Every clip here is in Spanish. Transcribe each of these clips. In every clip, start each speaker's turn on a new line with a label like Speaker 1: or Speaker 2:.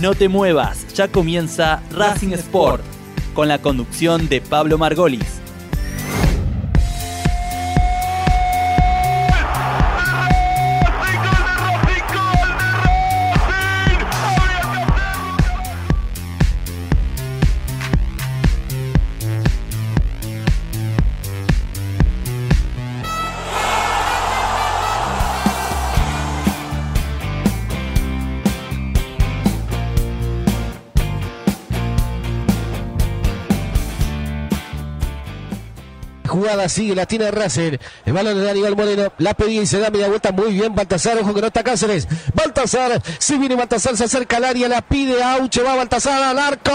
Speaker 1: No te muevas, ya comienza Racing Sport con la conducción de Pablo Margolis.
Speaker 2: Jugada sigue, la tiene Racing. El balón de Aníbal Moreno, la pedía y se da media vuelta muy bien. Baltasar, ojo que no está Cáceres. Baltasar, si viene Baltasar, se acerca al área, la pide Auche, va Baltasar al arco.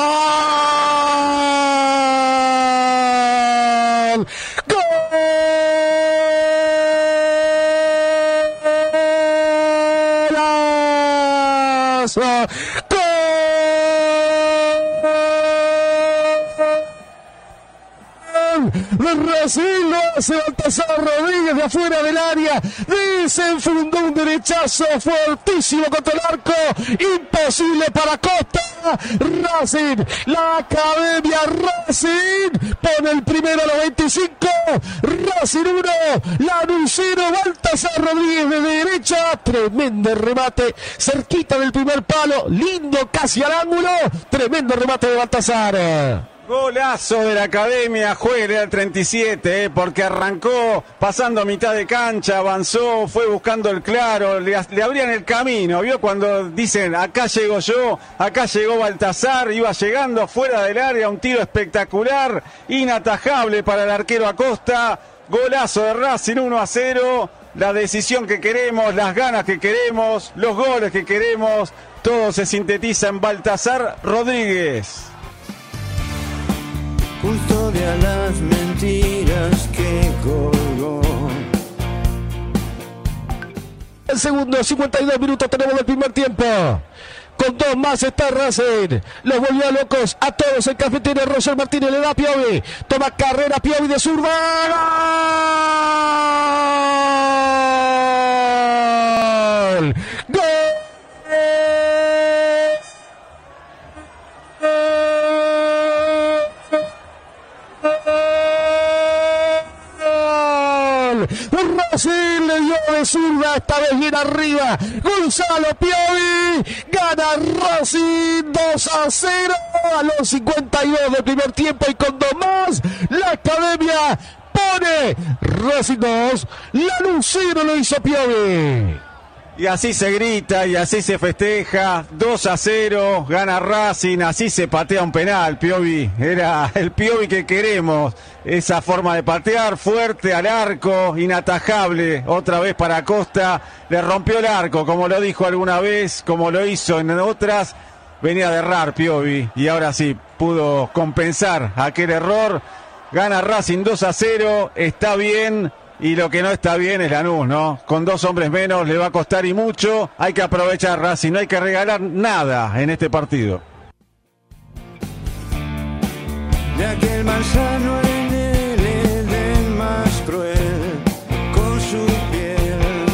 Speaker 2: Brasil lo hace Baltasar Rodríguez de afuera del área. Desenfundó un derechazo fuertísimo contra el arco. Imposible para Costa. Racing, la Academia Racing pone el primero a los 25. Racing 1, Lanucero, Baltasar Rodríguez de derecha. Tremendo remate cerquita del primer palo. Lindo casi al ángulo. Tremendo remate de Baltasar.
Speaker 3: Golazo de la academia, juega el 37, eh, porque arrancó pasando mitad de cancha, avanzó, fue buscando el claro, le, abrían el camino, vio cuando dicen acá llego yo, acá llegó Baltasar, iba llegando fuera del área, un tiro espectacular, inatajable para el arquero Acosta, golazo de Racing 1 a 0, la decisión que queremos, las ganas que queremos, los goles que queremos, todo se sintetiza en Baltasar Rodríguez
Speaker 4: custodia las mentiras que colgó.
Speaker 2: El segundo, 52 minutos tenemos del primer tiempo. Con dos más está Racing. Los volvió locos a todos. El cafetero Roger Martínez le da a Piovi. Toma carrera Piovi de zurda. ¡Gol! Brasil le dio de zurda, esta vez bien arriba. Gonzalo Piovi gana Racing 2 a 0 a los 52 del primer tiempo y con dos más. La academia pone Racing 2. La Lucero lo hizo Piovi.
Speaker 3: Y así se grita y así se festeja. 2 a 0, gana Racing, así se patea un penal, Piovi. Era el Piovi que queremos. Esa forma de patear, fuerte al arco, inatajable. Otra vez para Costa. Le rompió el arco, como lo dijo alguna vez, como lo hizo en otras. Venía de errar Piovi y ahora sí pudo compensar aquel error. Gana Racing 2 a 0, está bien, y lo que no está bien es Lanús, ¿no? Con dos hombres menos le va a costar y mucho. Hay que aprovechar Racing, no hay que regalar nada en este partido.
Speaker 4: De aquel manzano en el más cruel, con su piel.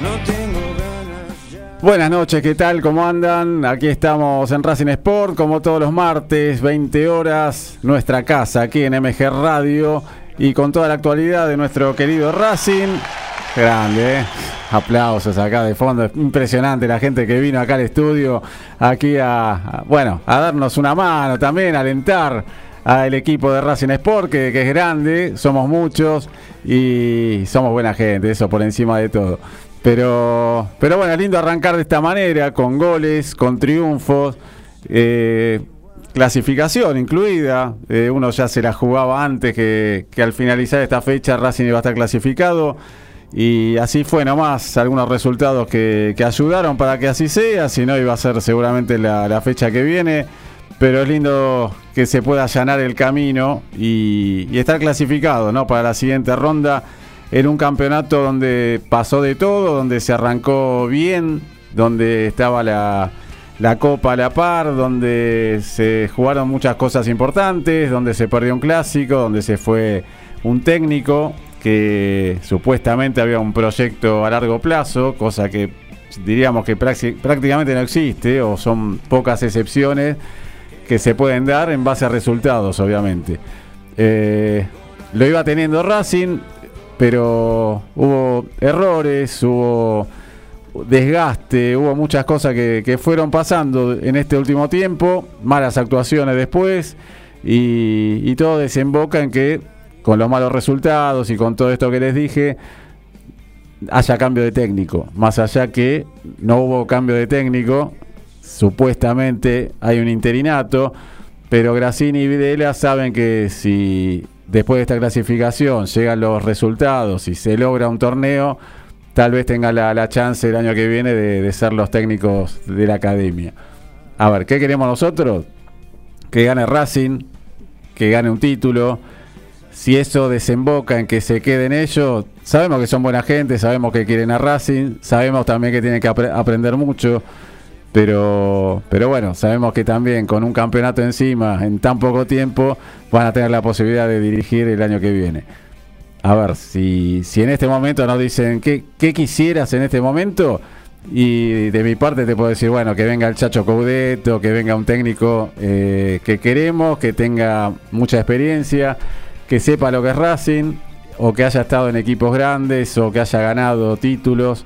Speaker 4: No tengo ganas ya.
Speaker 3: Buenas noches, ¿qué tal? ¿Cómo andan? Aquí estamos en Racing Sport, como todos los martes, 20 horas, nuestra casa aquí en MG Radio y con toda la actualidad de nuestro querido Racing. Grande, ¿eh? aplausos acá de fondo, impresionante la gente que vino acá al estudio, aquí a, bueno, a darnos una mano también, a alentar al equipo de Racing Sport, que, que, es grande, somos muchos y somos buena gente, eso por encima de todo. Pero, pero bueno, lindo arrancar de esta manera, con goles, con triunfos. Eh, clasificación incluida. Eh, uno ya se la jugaba antes que, al finalizar esta fecha Racing iba a estar clasificado. Y así fue nomás, algunos resultados que, ayudaron para que así sea, si no iba a ser seguramente la, fecha que viene. Pero es lindo que se pueda allanar el camino y, y estar clasificado ¿no? para la siguiente ronda en un campeonato donde pasó de todo, donde se arrancó bien, donde estaba la, la Copa a la par, donde se jugaron muchas cosas importantes, donde se perdió un clásico, donde se fue un técnico que supuestamente había un proyecto a largo plazo, cosa que diríamos que prácticamente no existe o son pocas excepciones que se pueden dar en base a resultados, obviamente. Eh, lo iba teniendo Racing, pero hubo errores, hubo desgaste, hubo muchas cosas que, que fueron pasando en este último tiempo, malas actuaciones después, y, todo desemboca en que con los malos resultados y con todo esto que les dije, haya cambio de técnico. Más allá que no hubo cambio de técnico, supuestamente hay un interinato, pero Grassini y Videla saben que si después de esta clasificación llegan los resultados y se logra un torneo, tal vez tenga la, la chance el año que viene de, de ser los técnicos de la academia. A ver, ¿qué queremos nosotros? Que gane Racing, que gane un título. Si eso desemboca en que se queden ellos, sabemos que son buena gente, sabemos que quieren a Racing, sabemos también que tienen que apre- aprender mucho, pero, pero bueno, sabemos que también con un campeonato encima en tan poco tiempo van a tener la posibilidad de dirigir el año que viene. A ver, si, si en este momento nos dicen ¿qué, qué quisieras en este momento, y de mi parte te puedo decir, bueno, que venga el Chacho Coudeto, que venga un técnico eh, que queremos, que tenga mucha experiencia, que sepa lo que es Racing, o que haya estado en equipos grandes, o que haya ganado títulos.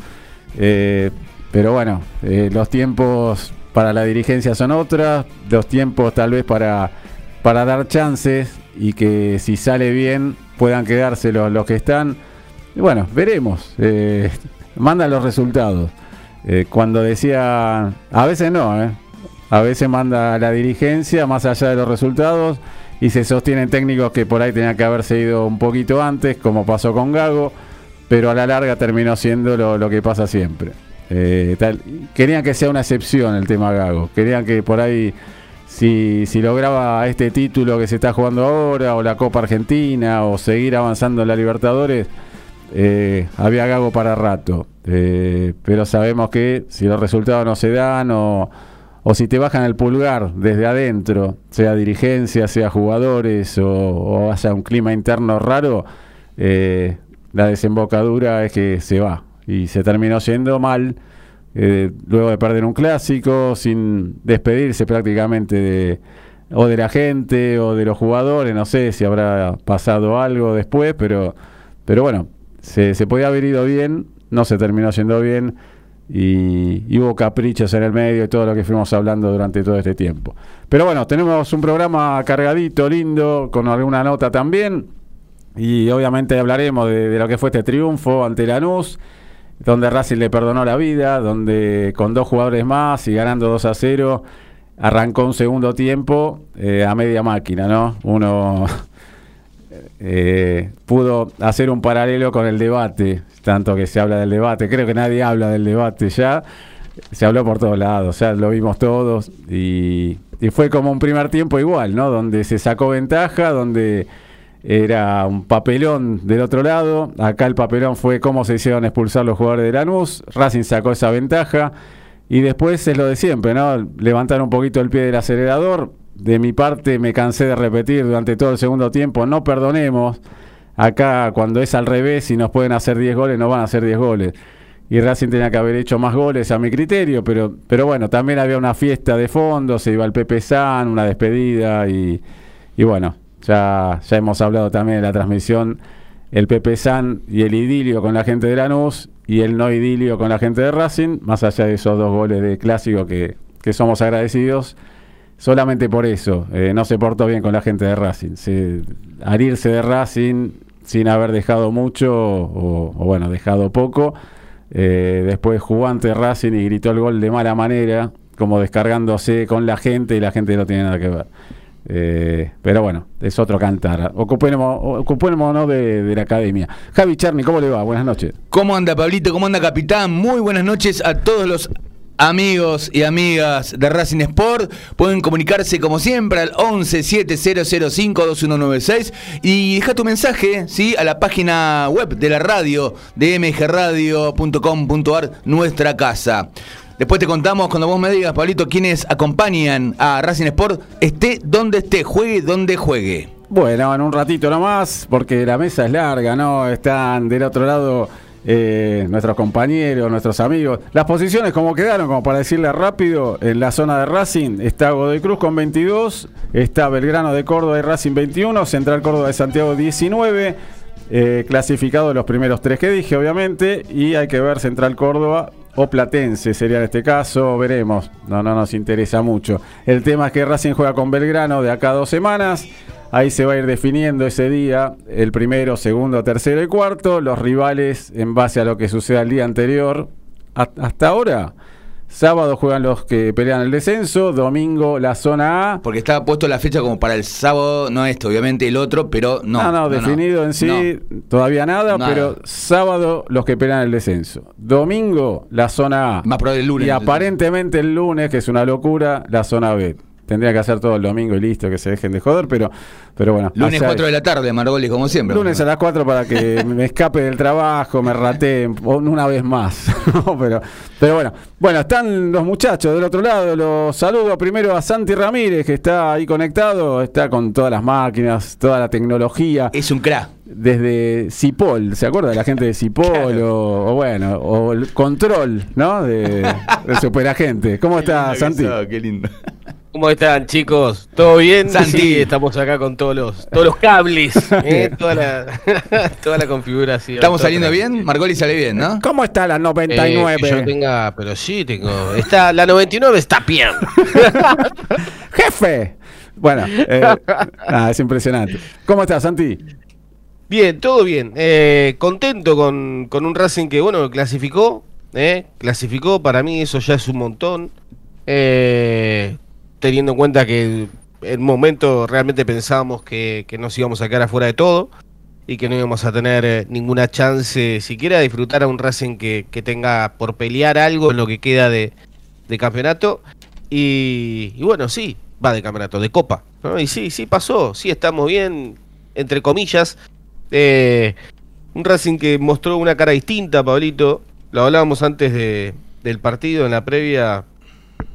Speaker 3: Eh, pero bueno, eh, los tiempos para la dirigencia son otras, los tiempos tal vez para, para dar chances y que si sale bien puedan quedarse los, que están. Bueno, veremos. Eh, mandan los resultados. Eh, cuando decía, a veces no, eh, a veces manda la dirigencia más allá de los resultados y se sostienen técnicos que por ahí tenían que haberse ido un poquito antes, como pasó con Gago, pero a la larga terminó siendo lo, que pasa siempre. Eh, querían que sea una excepción el tema Gago, querían que por ahí si, si lograba este título que se está jugando ahora, o la Copa Argentina, o seguir avanzando en la Libertadores, eh, había Gago para rato. Eh, pero sabemos que si los resultados no se dan, o, si te bajan el pulgar desde adentro, sea dirigencia, sea jugadores, o, o haya un clima interno raro, eh, la desembocadura es que se va. Y se terminó yendo mal eh, luego de perder un clásico, sin despedirse prácticamente de, o de la gente o de los jugadores, no sé si habrá pasado algo después, pero, pero bueno, se, podía haber ido bien, no se terminó yendo bien y, hubo caprichos en el medio y todo lo que fuimos hablando durante todo este tiempo. Pero bueno, tenemos un programa cargadito, lindo, con alguna nota también. Y obviamente hablaremos de lo que fue este triunfo ante Lanús, donde Racing le perdonó la vida, donde con dos jugadores más y ganando 2 a 0, arrancó un segundo tiempo eh, a media máquina, ¿no? Uno eh, pudo hacer un paralelo con el debate, tanto que se habla del debate, creo que nadie habla del debate ya, se habló por todos lados, ya lo vimos todos y, y fue como un primer tiempo igual, ¿no? Donde se sacó ventaja, donde era un papelón del otro lado. Acá el papelón fue cómo se hicieron expulsar los jugadores de Lanús. Racing sacó esa ventaja. Y después es lo de siempre, ¿no? Levantar un poquito el pie del acelerador. De mi parte me cansé de repetir durante todo el segundo tiempo, no perdonemos. Acá cuando es al revés y nos pueden hacer 10 goles, no van a hacer 10 goles. Y Racing tenía que haber hecho más goles a mi criterio, pero, pero bueno, también había una fiesta de fondo, se iba el Pepe San, una despedida y, y bueno, ya, ya hemos hablado también de la transmisión, el Pepe San y el idilio con la gente de Lanús y el no idilio con la gente de Racing, más allá de esos dos goles de clásico que, que somos agradecidos. Solamente por eso, eh, no se portó bien con la gente de Racing. Se, al irse de Racing sin haber dejado mucho o, bueno, dejado poco, eh, después jugó ante Racing y gritó el gol de mala manera, como descargándose con la gente y la gente no tiene nada que ver. Eh, pero bueno, es otro cantar. Ocupémonos, ocupémonos de, de la academia. Javi Charni, ¿cómo le va? Buenas noches.
Speaker 5: ¿Cómo anda Pablito? ¿Cómo anda Capitán? Muy buenas noches a todos los amigos y amigas de Racing Sport. Pueden comunicarse como siempre al 11 7005 2196 y deja tu mensaje ¿sí? a la página web de la radio de mgradio.com.ar, nuestra casa. Después te contamos cuando vos me digas, Pablito, quiénes acompañan a Racing Sport, esté donde esté, juegue donde juegue.
Speaker 3: Bueno, en un ratito nomás, porque la mesa es larga, ¿no? Están del otro lado eh, nuestros compañeros, nuestros amigos. Las posiciones como quedaron, como para decirle rápido, en la zona de Racing está Godoy Cruz con 22, está Belgrano de Córdoba y Racing 21, Central Córdoba de Santiago 19, eh, clasificados los primeros tres que dije, obviamente, y hay que ver Central Córdoba o Platense sería en este caso, veremos, no, no nos interesa mucho. El tema es que Racing juega con Belgrano de acá a dos semanas. Ahí se va a ir definiendo ese día, el primero, segundo, tercero y cuarto, los rivales en base a lo que suceda el día anterior. Ha- hasta ahora, sábado juegan los que pelean el descenso, domingo la zona A.
Speaker 5: Porque estaba puesto la fecha como para el sábado, no este, obviamente el otro, pero no.
Speaker 3: No, no, definido en sí
Speaker 5: No.
Speaker 3: todavía nada,
Speaker 5: Nada.
Speaker 3: pero sábado los que pelean el descenso. Domingo la zona A.
Speaker 5: Más probable el lunes.
Speaker 3: Y aparentemente el lunes, que es una locura, la zona B. Tendría que hacer todo el domingo y listo, que se dejen de joder, pero, pero bueno.
Speaker 5: Lunes
Speaker 3: allá
Speaker 5: 4 de la tarde, Margoli, como siempre.
Speaker 3: Lunes a las 4 para que me escape del trabajo, me rateen una vez más. Pero, pero bueno, bueno, están los muchachos del otro lado. Los saludo primero a Santi Ramírez, que está ahí conectado, está con todas las máquinas, toda la tecnología
Speaker 5: Es un crack.
Speaker 3: desde Cipol, ¿se acuerda de la gente de Cipol? O, o bueno, o el control, ¿no? De, del superagente. ¿Cómo está, Santi?
Speaker 5: Qué lindo.
Speaker 6: ¿Cómo están, chicos? ¿Todo bien?
Speaker 5: Santi.
Speaker 6: Sí, estamos acá con todos los, todos los cables, ¿eh? toda, la, toda la configuración.
Speaker 5: ¿Estamos saliendo bien? Margoli sale bien, ¿no?
Speaker 3: ¿Cómo está la
Speaker 6: Eh,
Speaker 3: 99?
Speaker 6: que yo tenga, pero sí tengo. Está, la 99 está bien.
Speaker 3: ¡Jefe! Bueno, eh, nada, es impresionante. ¿Cómo estás, Santi?
Speaker 6: Bien, todo bien. Eh, contento con, con un Racing que, bueno, clasificó. ¿eh? Clasificó, para mí eso ya es un montón. Eh, teniendo en cuenta que en un momento realmente pensábamos que, que nos íbamos a quedar afuera de todo y que no íbamos a tener eh, ninguna chance siquiera de disfrutar a un Racing que, que tenga por pelear algo en lo que queda de, de campeonato. Y, bueno, sí, va de campeonato, de copa. Y sí, sí pasó, sí estamos bien, entre comillas. Eh, un Racing que mostró una cara distinta, Pablito. Lo hablábamos antes de- del partido, en la previa.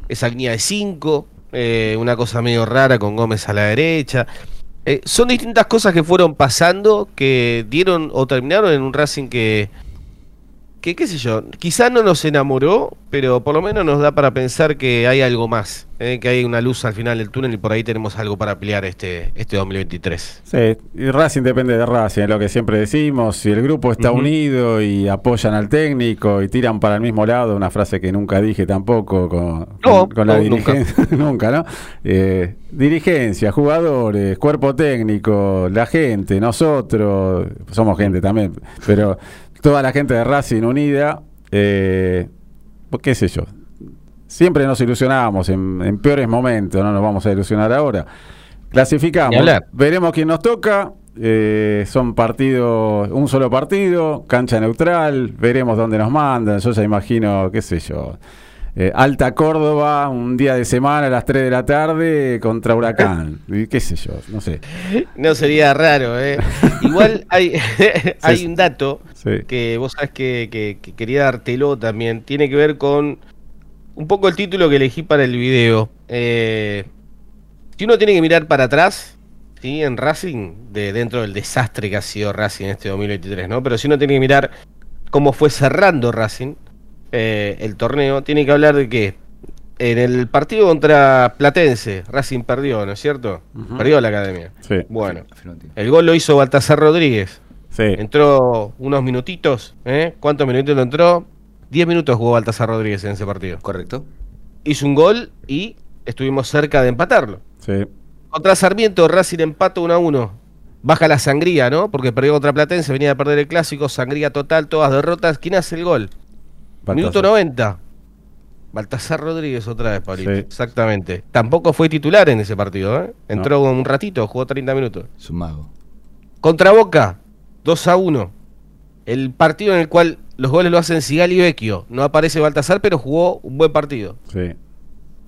Speaker 6: Esa línea de 5, una cosa medio rara con Gómez a la derecha. Eh, son distintas cosas que fueron pasando que dieron o terminaron en un Racing que, que qué sé yo, quizá no nos enamoró, pero por lo menos nos da para pensar que hay algo más, eh, que hay una luz al final del túnel y por ahí tenemos algo para pelear este, este 2023.
Speaker 3: Sí, y Racing depende de Racing, es lo que siempre decimos. Si el grupo está unido y apoyan al técnico y tiran para el mismo lado, una frase que nunca dije tampoco con,
Speaker 6: No,
Speaker 3: con- con la
Speaker 6: nunca.
Speaker 3: dirigencia, nunca. ¿no? Eh, dirigencia, jugadores, cuerpo técnico, la gente, nosotros, somos gente también, pero toda la gente de Racing unida, eh, pues, qué sé yo. Siempre nos ilusionábamos en, en peores momentos, no nos vamos a ilusionar ahora. Clasificamos. Veremos quién nos toca. eh, son partidos, un solo partido, cancha neutral. Veremos dónde nos mandan. Yo ya imagino, qué sé yo. Eh, Alta Córdoba, un día de semana a las 3 de la tarde contra Huracán. Qué sé yo, no sé.
Speaker 6: No sería raro, ¿eh? Igual hay, hay
Speaker 3: Sí.
Speaker 6: un dato
Speaker 3: Sí.
Speaker 6: que vos sabés que, que- que quería dártelo también. Tiene que ver con un poco el título que elegí para el video. Eh, si uno tiene que mirar para atrás, ¿sí? En Racing, de dentro del desastre que ha sido Racing este 2023, ¿no? Pero si uno tiene que mirar cómo fue cerrando Racing eh, el torneo, tiene que hablar de que en el partido contra Platense, Racing perdió, ¿no es cierto? Perdió la academia.
Speaker 3: Sí.
Speaker 6: Bueno, el gol lo hizo Baltasar Rodríguez.
Speaker 3: Sí.
Speaker 6: Entró unos minutitos, ¿eh? ¿Cuántos minutitos entró? 10 minutos jugó Baltasar Rodríguez en ese partido.
Speaker 5: Correcto.
Speaker 6: Hizo un gol y estuvimos cerca de empatarlo.
Speaker 3: Sí.
Speaker 6: Contra Sarmiento, Racing empata 1 a 1. Baja la sangría, ¿no? Porque perdió contra Platense, venía a perder el clásico, sangría total, todas derrotas. ¿Quién hace el gol? Minuto
Speaker 3: Baltasar.
Speaker 6: 90. Baltasar Rodríguez otra vez, Pablito.
Speaker 3: Sí.
Speaker 6: Exactamente. Tampoco fue titular en ese partido, ¿eh? Entró un ratito, jugó 30 minutos.
Speaker 5: Es un mago.
Speaker 6: Contra Boca, 2 a 1. El partido en el cual los goles lo hacen Sigali y Vecchio. No aparece Baltasar, pero jugó un buen partido.
Speaker 3: Sí.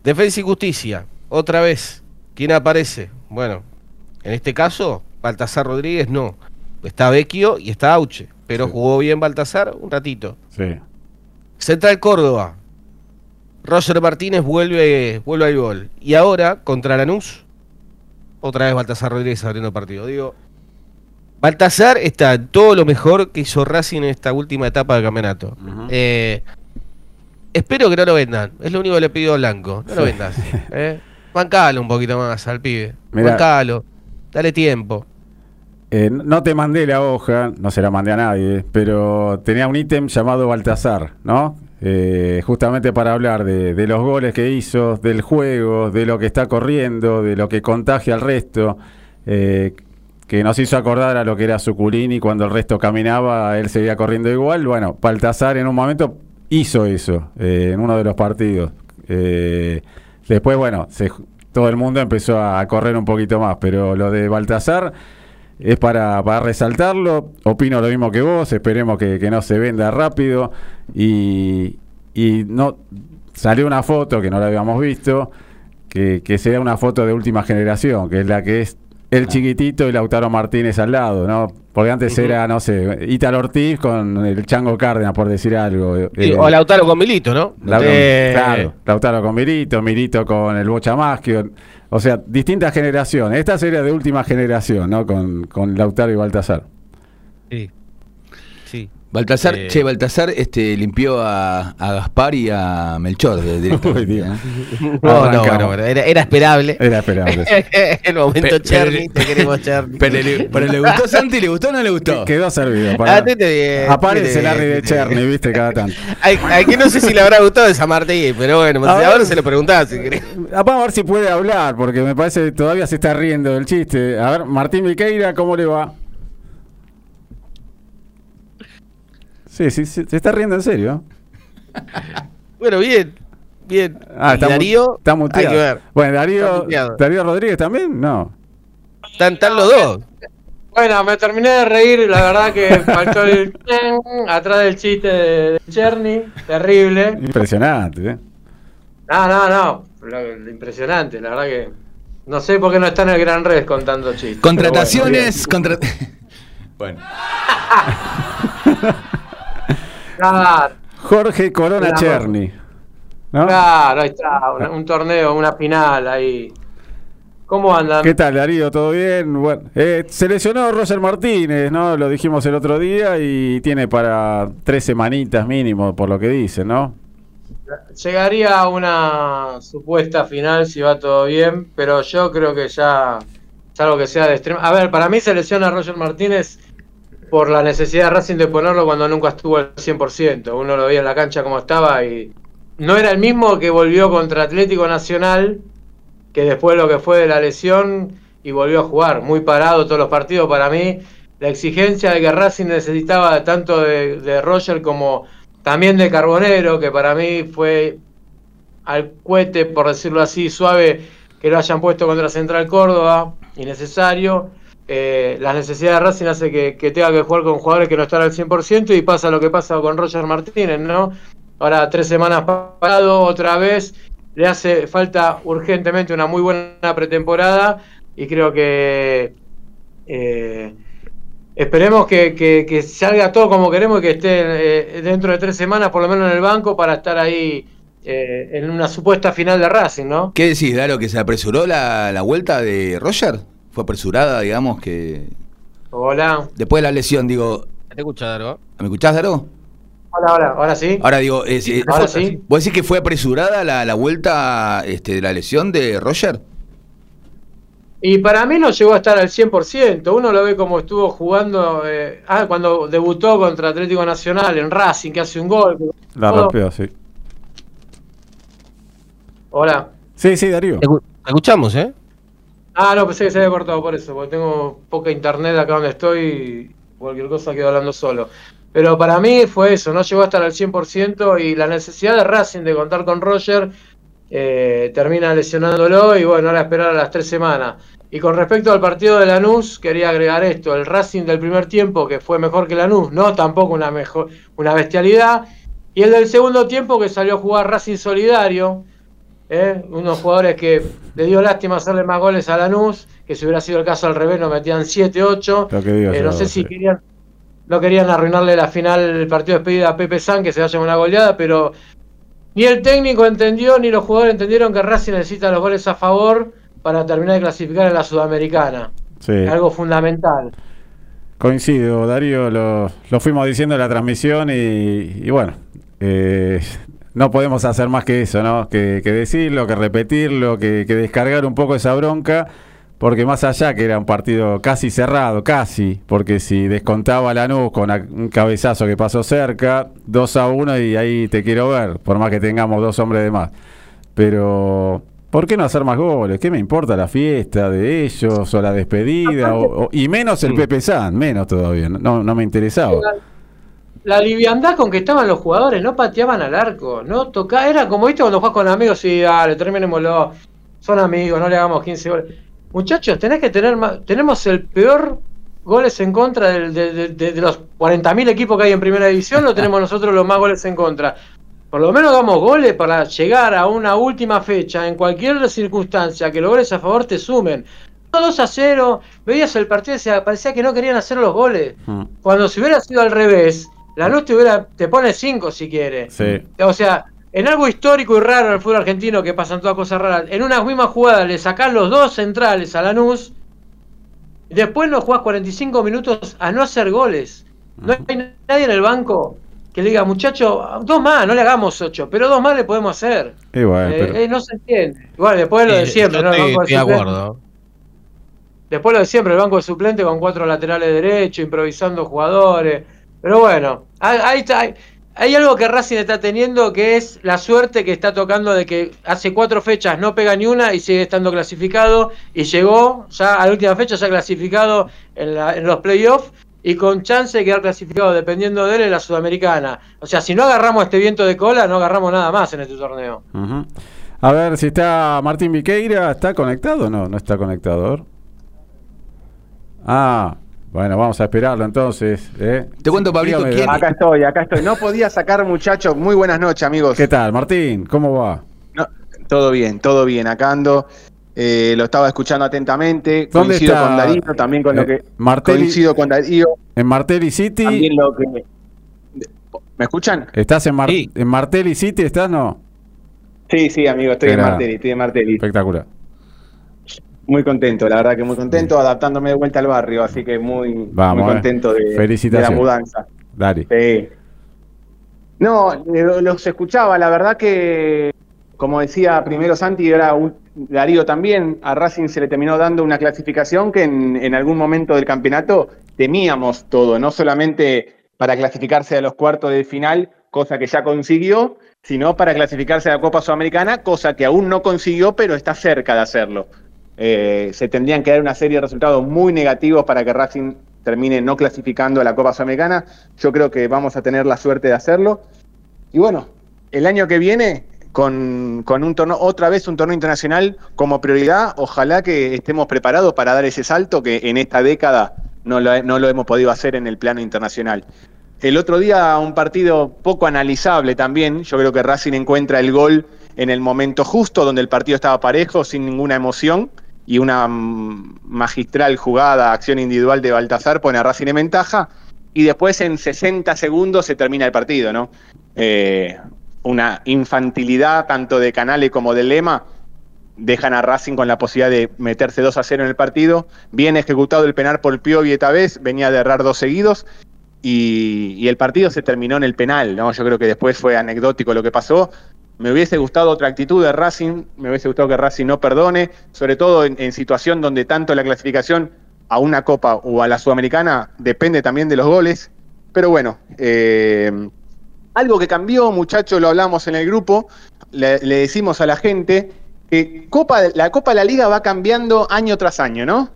Speaker 6: Defensa y Justicia, otra vez. ¿Quién aparece? Bueno, en este caso, Baltasar Rodríguez no. Está Vecchio y está Auche. Pero
Speaker 3: Sí.
Speaker 6: jugó bien Baltasar un ratito.
Speaker 3: Sí.
Speaker 6: Central Córdoba. Roger Martínez vuelve, vuelve al gol. Y ahora, contra Lanús, otra vez Baltasar Rodríguez abriendo partido. Digo, Baltasar está en todo lo mejor que hizo Racing en esta última etapa del campeonato. Eh, espero que no lo vendan. Es lo único que le pido a Blanco. No lo vendas. Eh. Bancalo un poquito más al pibe.
Speaker 3: Mirá.
Speaker 6: Bancalo. Dale tiempo.
Speaker 3: Eh, no te mandé la hoja, no se la mandé a nadie, pero tenía un ítem llamado Baltasar, ¿no? Eh, justamente para hablar de, los goles que hizo, del juego, de lo que está corriendo, de lo que contagia al resto, eh, que nos hizo acordar a lo que era Suculini cuando el resto caminaba, él seguía corriendo igual. Bueno, Baltasar en un momento hizo eso eh, en uno de los partidos. Después, bueno, se- todo el mundo empezó a correr un poquito más, pero lo de Baltasar es para, para resaltarlo. Opino lo mismo que vos, esperemos que, que no se venda rápido. Y, y no salió una foto que no la habíamos visto, que, que sea una foto de última generación, que es la que es el chiquitito y Lautaro Martínez al lado, ¿no? Porque antes era, no sé, Italo Ortiz con el Chango Cárdenas, por decir algo.
Speaker 6: Sí,
Speaker 3: Eh,
Speaker 6: o Lautaro con Milito, ¿no?
Speaker 3: Lau-
Speaker 6: Eh,
Speaker 3: claro, Lautaro con Milito, Milito con el Bocha Maschio. O sea, distintas generaciones. Esta sería de última generación, ¿no? Con, con Lautaro y Baltasar.
Speaker 6: Sí. Sí.
Speaker 5: Baltasar,
Speaker 6: Eh.
Speaker 5: che, Baltasar este, limpió a, a Gaspar y a Melchor de- directamente. ¿eh?
Speaker 6: No, no, bueno, era, era esperable.
Speaker 3: Era esperable.
Speaker 6: el momento Cherny, te queremos Cherny.
Speaker 5: Pero, le, pero le gustó Santi, ¿le gustó o no le gustó?
Speaker 3: Quedó servido. para-
Speaker 6: Ah, te-
Speaker 3: Aparece el Larry de Cherny, viste, cada tanto.
Speaker 6: Que no sé si le habrá gustado esa Martí, pero bueno,
Speaker 3: A ver.
Speaker 6: ahora se lo preguntaba si querés.
Speaker 3: Vamos a ver si puede hablar, porque me parece que todavía se está riendo del chiste. A ver, Martín Miqueira, ¿cómo le va? Sí, sí, sí, se está riendo en serio.
Speaker 6: Bueno, bien, bien.
Speaker 3: Ah,
Speaker 6: Y
Speaker 3: está,
Speaker 6: Darío,
Speaker 3: está
Speaker 6: hay
Speaker 3: muteado.
Speaker 6: que ver.
Speaker 3: Bueno, Darío,
Speaker 6: muteado.
Speaker 3: Darío Rodríguez también, no.
Speaker 6: Están, están los dos.
Speaker 7: Bueno, me terminé de reír, la verdad que faltó el atrás del chiste de, de Cherny, terrible.
Speaker 3: Impresionante, ¿eh?
Speaker 7: No, no, no, lo- lo impresionante, la verdad que no sé por qué no está en el Gran Red contando chistes.
Speaker 5: Contrataciones. contra- bueno,
Speaker 7: pero bueno. Claro,
Speaker 3: Jorge Corona
Speaker 7: Claro.
Speaker 3: Cherny. ¿no?
Speaker 7: claro, ahí está, un, un torneo, una final ahí. ¿Cómo andan?
Speaker 3: ¿Qué tal, Darío? ¿Todo bien? Bueno, eh, Roger Martínez, ¿no? Lo dijimos el otro día y tiene para tres semanitas mínimo, por lo que dicen, ¿no?
Speaker 7: Llegaría a una supuesta final si va todo bien, pero yo creo que ya, salvo que sea de extremo. A ver, para mí se lesiona Roger Martínez por la necesidad de Racing de ponerlo cuando nunca estuvo al 100%. Uno lo veía en la cancha como estaba y no era el mismo que volvió contra Atlético Nacional, que después lo que fue de la lesión y volvió a jugar. Muy parado todos los partidos. Para mí, la exigencia de que Racing necesitaba tanto de, Roger como también de Carbonero, que para mí fue al cohete, por decirlo así, suave, que lo hayan puesto contra Central Córdoba, innecesario. Eh, las necesidades de Racing hace que, tenga que jugar con jugadores que no están al 100% y pasa lo que pasa con Roger Martínez, ¿no? Ahora tres semanas parado otra vez, le hace falta urgentemente una muy buena pretemporada y creo que eh, esperemos que, salga todo como queremos y que esté eh, dentro de tres semanas por lo menos en el banco para estar ahí eh, en una supuesta final de Racing, ¿no?
Speaker 5: ¿qué decís, Daro, que se apresuró la vuelta de Roger? ¿Fue apresurada, digamos, que
Speaker 7: Hola,
Speaker 5: después de la lesión, digo,
Speaker 6: ¿Te escuchas, Daro?
Speaker 5: ¿me escuchás, Daro?
Speaker 7: hola, hola, ahora sí.
Speaker 5: Ahora digo, es, es-
Speaker 7: Ahora sí.
Speaker 5: ¿vos decís que fue apresurada la, la vuelta este, de la lesión de Roger?
Speaker 7: Y para mí no llegó a estar al 100%. Uno lo ve como estuvo jugando. eh, ah, cuando debutó contra Atlético Nacional en Racing, que hace un gol.
Speaker 3: La
Speaker 7: todo.
Speaker 3: rompió, sí.
Speaker 7: Hola.
Speaker 3: Sí, sí, Darío.
Speaker 6: Escuchamos, ¿eh?
Speaker 7: Ah, no, pensé que se había cortado por eso, porque tengo poca internet acá donde estoy y cualquier cosa quedo hablando solo. Pero para mí fue eso, no llegó a estar al 100% y la necesidad de Racing de contar con Roger eh, termina lesionándolo y bueno, ahora esperar a las tres semanas. Y con respecto al partido de Lanús, quería agregar esto, el Racing del primer tiempo que fue mejor que Lanús, no tampoco una, mejor, una bestialidad, y el del segundo tiempo que salió a jugar Racing Solidario, ¿eh? unos jugadores que le dio lástima hacerle más goles a Lanús, que si hubiera sido el caso al revés nos metían 7, 8.
Speaker 3: Lo que digo
Speaker 7: Eh, no sé si querían, no querían arruinarle la final, el partido de despedida a Pepe San, que se vaya una goleada, pero ni el técnico entendió, ni los jugadores entendieron que Racing necesita los goles a favor para terminar de clasificar en la Sudamericana.
Speaker 3: Sí.
Speaker 7: Algo fundamental.
Speaker 3: Coincido, Darío, lo, lo fuimos diciendo en la transmisión y, y bueno, eh, no podemos hacer más que eso, ¿no? Que, que decirlo, que repetirlo, que, que descargar un poco esa bronca, porque más allá que era un partido casi cerrado, casi, porque si descontaba Lanús con un cabezazo que pasó cerca, 2 a 1 y ahí te quiero ver, por más que tengamos dos hombres de más. Pero, ¿por qué no hacer más goles? ¿Qué me importa la fiesta de ellos o la despedida? o- o- y menos el Pepe San, menos todavía, no, no me interesaba.
Speaker 7: La liviandad con que estaban los jugadores, no pateaban al arco, no toca, era como viste cuando juegas con amigos y dale, terminémoslo, son amigos, no le hagamos 15 goles. Muchachos, tenés que tener más, tenemos el peor goles en contra del- de, de- de- de los 40.000 equipos que hay en primera división, lo tenemos nosotros los más goles en contra. Por lo menos damos goles para llegar a una última fecha, en cualquier circunstancia, que los goles a favor te sumen. 2 a 0, veías el partido y parecía que no querían hacer los goles.
Speaker 3: Mm,
Speaker 7: Cuando si hubiera sido al revés, la luz te, hubiera, te pone 5 si quiere.
Speaker 3: Sí.
Speaker 7: O sea, en algo histórico y raro en el fútbol argentino que pasan todas cosas raras, en una misma jugada le sacás los dos centrales a Lanús y después no jugás 45 minutos a no hacer goles. No hay nadie en el banco que le diga, muchacho, dos más, no le hagamos ocho, pero dos más le podemos hacer.
Speaker 3: Bueno,
Speaker 7: Eh,
Speaker 3: pero-
Speaker 7: eh, no se entiende. Igual después lo de
Speaker 6: Eh,
Speaker 7: siempre,
Speaker 6: yo
Speaker 7: ¿no? El
Speaker 6: estoy,
Speaker 7: banco de
Speaker 6: de acuerdo.
Speaker 7: Después lo de siempre, el banco de suplente con cuatro laterales derechos, improvisando jugadores. Pero bueno, hay, hay, hay- algo que Racing está teniendo que es la suerte que está tocando de que hace cuatro fechas no pega ni una y sigue estando clasificado. Y llegó ya a la última fecha, ya clasificado en, la- en los playoffs y con chance de quedar clasificado dependiendo de él en la Sudamericana. O sea, si no agarramos este viento de cola, no agarramos nada más en este torneo.
Speaker 3: A ver si está Martín Viqueira, ¿está conectado o no? No está conectado. Ah, bueno, vamos a esperarlo entonces. ¿eh?
Speaker 5: Te cuento, Pablito,
Speaker 3: Dígame,
Speaker 5: ¿quién-.
Speaker 8: Acá estoy, acá estoy. No podía sacar, muchachos. Muy buenas noches, amigos.
Speaker 3: ¿Qué tal, Martín? ¿Cómo va?
Speaker 8: No, todo bien, todo bien. Acá ando. Eh, lo estaba escuchando atentamente.
Speaker 3: ¿Dónde
Speaker 8: Coincido
Speaker 3: está?
Speaker 8: con Darío, también con
Speaker 3: Eh,
Speaker 8: lo que.
Speaker 3: Martelli-
Speaker 8: Coincido con Darío,
Speaker 3: ¿En Martelli City?
Speaker 8: también lo que. ¿Me escuchan?
Speaker 3: ¿Estás en, Mar-
Speaker 5: Sí.
Speaker 3: en Martelli City? ¿Estás? No.
Speaker 8: Sí, sí, amigo, estoy
Speaker 3: Era-
Speaker 8: en Martelli, estoy en Martelli.
Speaker 3: Espectacular.
Speaker 8: Muy contento, la verdad que muy contento, adaptándome de vuelta al barrio, así que muy,
Speaker 3: Vamos,
Speaker 8: muy
Speaker 3: eh.
Speaker 8: contento de, de la mudanza.
Speaker 3: Dale.
Speaker 8: Sí. No, eh, los escuchaba, la verdad que, como decía primero Santi, era un, Darío también, a Racing se le terminó dando una clasificación que en, en algún momento del campeonato temíamos todo, no solamente para clasificarse a los cuartos de final, cosa que ya consiguió, sino para clasificarse a la Copa Sudamericana, cosa que aún no consiguió, pero está cerca de hacerlo. Eh, se tendrían que dar una serie de resultados muy negativos para que Racing termine no clasificando a la Copa Sudamericana. Yo creo que vamos a tener la suerte de hacerlo. Y bueno, el año que viene, con, con un torneo, otra vez un torneo internacional como prioridad, ojalá que estemos preparados para dar ese salto que en esta década no lo, no lo hemos podido hacer en el plano internacional. El otro día un partido poco analizable también, yo creo que Racing encuentra el gol en el momento justo, donde el partido estaba parejo, sin ninguna emoción, y una magistral jugada, acción individual de Baltasar pone a Racing en ventaja, y después en 60 segundos se termina el partido, ¿no? Eh, una infantilidad tanto de Canale como de Lema dejan a Racing con la posibilidad de meterse 2 a 0 en el partido. Bien ejecutado el penal por Piovi esta vez, venía de errar dos seguidos. Y, y el partido se terminó en el penal, ¿no? Yo creo que después fue anecdótico lo que pasó. Me hubiese gustado otra actitud de Racing, me hubiese gustado que Racing no perdone, sobre todo en, situación donde tanto la clasificación a una Copa o a la Sudamericana depende también de los goles. Pero bueno, eh, algo que cambió, muchachos, lo hablamos en el grupo, le, le decimos a la gente que Copa, la Copa de la Liga va cambiando año tras año, ¿no?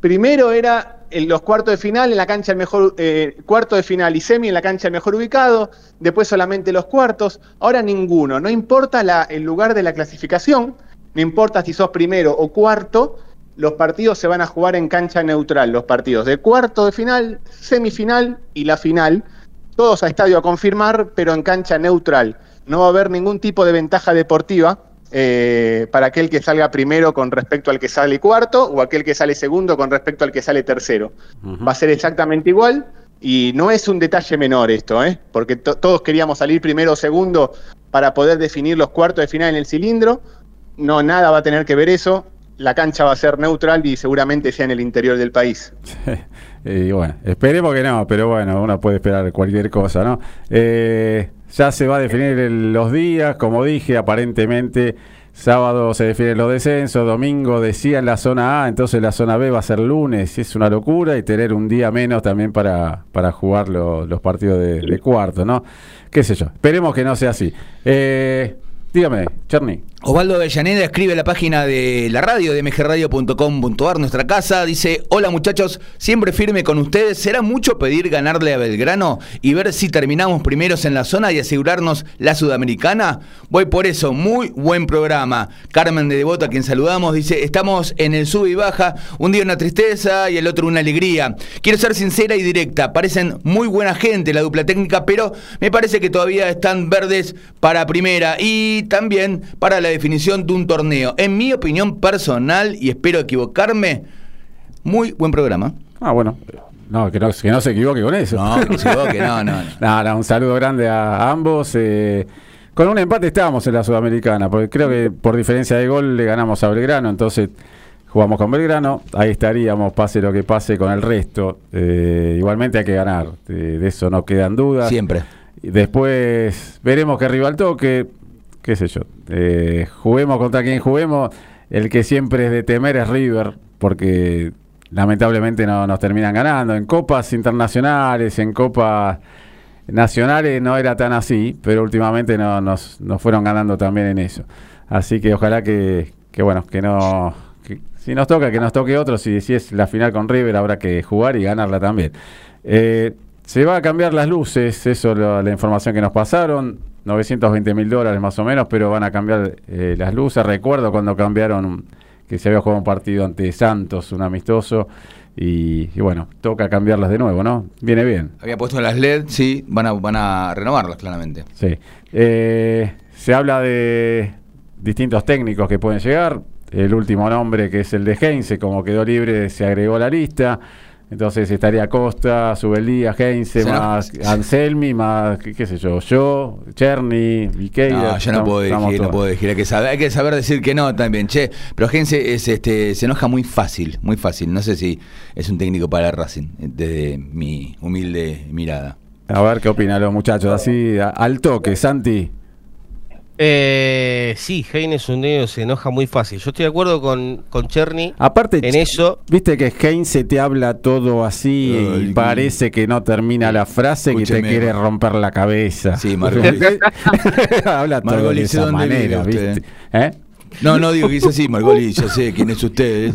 Speaker 8: Primero era los cuartos de final en la cancha el mejor eh, cuarto de final y semi en la cancha el mejor ubicado, después solamente los cuartos, ahora ninguno, no importa la- el lugar de la clasificación, no importa si sos primero o cuarto, los partidos se van a jugar en cancha neutral, los partidos de cuarto de final, semifinal y la final, todos a estadio a confirmar, pero en cancha neutral. No va a haber ningún tipo de ventaja deportiva eh, para aquel que salga primero con respecto al que sale cuarto o aquel que sale segundo con respecto al que sale tercero. Va a ser exactamente igual y no es un detalle menor esto, ¿eh? porque to- todos queríamos salir primero o segundo para poder definir los cuartos de final en el cilindro. No, nada va a tener que ver eso. la cancha va a ser neutral y seguramente sea en el interior del país.
Speaker 3: y bueno, esperemos que no, pero bueno, uno puede esperar cualquier cosa, ¿no? Eh, ya se va a definir los días, como dije, aparentemente sábado se definen los descensos, domingo decía en la zona A, entonces la zona B va a ser lunes, es una locura y tener un día menos también para, para jugar lo- los partidos de, de cuarto, ¿no? Qué sé yo, esperemos que no sea así. Eh, dígame, Cherny.
Speaker 5: Osvaldo Avellaneda escribe a la página de la radio de mgradio.com.ar, nuestra casa, dice, hola muchachos, siempre firme con ustedes, ¿será mucho pedir ganarle a Belgrano y ver si terminamos primeros en la zona y asegurarnos la sudamericana? Voy por eso, muy buen programa. Carmen de Devoto, a quien saludamos, dice, estamos en el sub y baja, un día una tristeza y el otro una alegría. Quiero ser sincera y directa, parecen muy buena gente la dupla técnica, pero me parece que todavía están verdes para primera y también para la definición de un torneo. En mi opinión personal, y espero equivocarme, muy buen programa.
Speaker 3: Ah, bueno. No, que no, que no se equivoque con eso.
Speaker 5: No, que no se equivoque, no, no, no.
Speaker 3: Un saludo grande a, ambos. eh, con un empate estábamos en la Sudamericana, porque creo que por diferencia de gol le ganamos a Belgrano, entonces jugamos con Belgrano, ahí estaríamos, pase lo que pase con el resto. Eh, igualmente hay que ganar, eh, de eso no quedan dudas.
Speaker 5: Siempre.
Speaker 3: Después veremos qué rival toque, qué sé yo. Eh, juguemos contra quien juguemos. El que siempre es de temer es River, porque lamentablemente no nos terminan ganando. En copas internacionales, en copas nacionales no era tan así, pero últimamente no, nos, fueron ganando también en eso. Así que ojalá que, que bueno, que no... que si nos toca, que nos toque otro. Si, si es la final con River, habrá que jugar y ganarla también. Eh, se va a cambiar las luces, eso es lo- la información que nos pasaron. 920 mil dólares más o menos, pero van a cambiar eh, las luces. Recuerdo cuando cambiaron que se había jugado un partido ante Santos, un amistoso, y, y bueno, toca cambiarlas de nuevo, ¿no? Viene bien.
Speaker 5: Había puesto las LED, sí, van a, van a renovarlas claramente.
Speaker 3: Sí. Eh, se habla de distintos técnicos que pueden llegar. El último nombre, que es el de Heinze, como quedó libre, se agregó a la lista. Entonces estaría Costa, Subeldía, Heinze,
Speaker 5: no-
Speaker 3: más Anselmi, más, qué, qué sé yo, yo, Cherny, Viqueira.
Speaker 5: No, yo no puedo elegir, no puedo elegir. Hay que saber, hay que saber decir que no también, che. Pero Gense es, este, se enoja muy fácil, muy fácil. No sé si es un técnico para Racing, desde mi humilde mirada.
Speaker 3: A ver qué opinan los muchachos, así al toque, Santi.
Speaker 6: Eh, sí, Heine Sundeo se enoja muy fácil. Yo estoy de acuerdo con, con Cherny
Speaker 3: Aparte,
Speaker 6: en eso.
Speaker 3: viste que Heinze te habla todo así
Speaker 5: Ay,
Speaker 3: y parece que no termina la frase que
Speaker 5: Escúcheme.
Speaker 3: te quiere romper la cabeza.
Speaker 5: Sí, Margolis.
Speaker 3: habla todo de
Speaker 5: Margolis,
Speaker 3: esa
Speaker 5: ¿dónde
Speaker 3: manera,
Speaker 5: vive
Speaker 3: ¿viste? ¿Eh?
Speaker 5: No, no digo que hizo así, Margoli, yo sé quién es usted, ¿eh?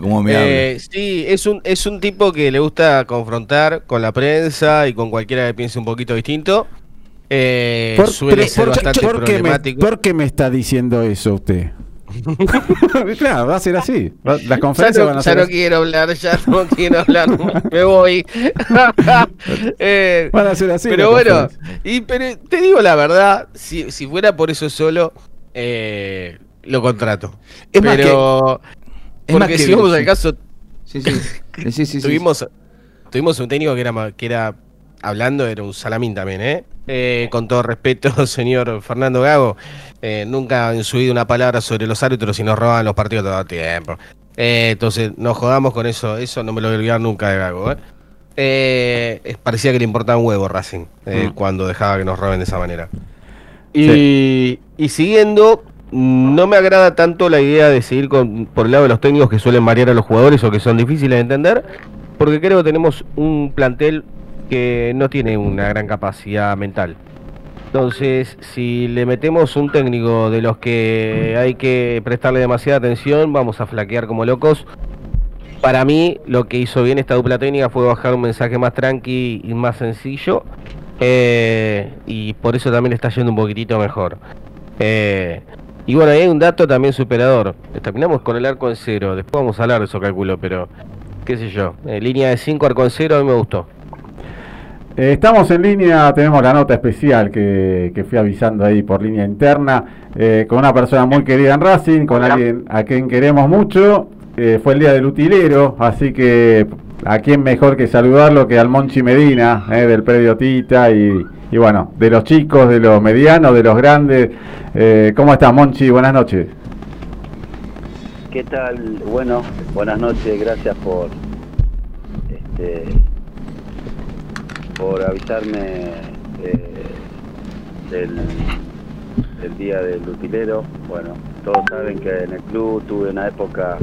Speaker 5: cómo me
Speaker 6: Eh, sí, es un, es un tipo que le gusta confrontar con la prensa y con cualquiera que piense un poquito distinto. Eh,
Speaker 3: Por-
Speaker 6: suele
Speaker 3: pero
Speaker 6: ser
Speaker 3: por-
Speaker 6: bastante
Speaker 3: ¿por qué me, por qué me está diciendo eso usted? claro, va a ser así. Las
Speaker 6: Ya
Speaker 3: conferencias van
Speaker 6: ya no
Speaker 3: así.
Speaker 6: quiero hablar, ya no quiero hablar, me voy. Eh,
Speaker 3: Van a ser así
Speaker 6: pero bueno, y, pero te digo la verdad, si, si fuera por eso solo, eh, lo contrato.
Speaker 5: Es más
Speaker 6: pero,
Speaker 5: es más
Speaker 6: porque
Speaker 5: que-
Speaker 6: si vamos al caso,
Speaker 5: Sí, sí, sí, sí, sí.
Speaker 6: tuvimos, tuvimos un técnico que era, que era, hablando, era un salamín también, ¿eh? Eh, con todo respeto, señor Fernando Gago, eh, nunca en su vida una palabra sobre los árbitros y nos roban los partidos todo el tiempo. Eh, entonces, nos jodamos con eso, eso no me lo voy a olvidar nunca de Gago, ¿eh? Parecía que le importaba un huevo Racing
Speaker 3: Mm.
Speaker 6: cuando dejaba que nos roben de esa manera. Y, y siguiendo, no me agrada tanto la idea de seguir con, por el lado de los técnicos que suelen marear a los jugadores o que son difíciles de entender, porque creo que tenemos un plantel que no tiene una gran capacidad mental. Entonces, si le metemos un técnico de los que hay que prestarle demasiada atención, vamos a flaquear como locos. Para mí, lo que hizo bien esta dupla técnica fue bajar un mensaje más tranqui y más sencillo. eh, y por eso también está yendo un poquitito mejor. Eh, y bueno, ahí hay un dato también superador. Terminamos con el arco en cero. Después vamos a hablar de eso, calculo, pero qué sé yo. Eh, línea de 5, arco en cero, a mí me gustó.
Speaker 3: Eh, Estamos en línea, tenemos la nota especial que, que fui avisando ahí por línea interna, eh, con una persona muy querida en Racing, con alguien a quien queremos mucho. Eh, fue el día del utilero, así que a quién mejor que saludarlo que al Monchi Medina, del predio Tita, y, y bueno, de los chicos, de los medianos, de los grandes. ¿Cómo estás, Monchi? Buenas noches.
Speaker 9: ¿Qué tal? Bueno, buenas noches, gracias por este, por avisarme eh, del, del día del utilero. Bueno, todos saben que en el club tuve una época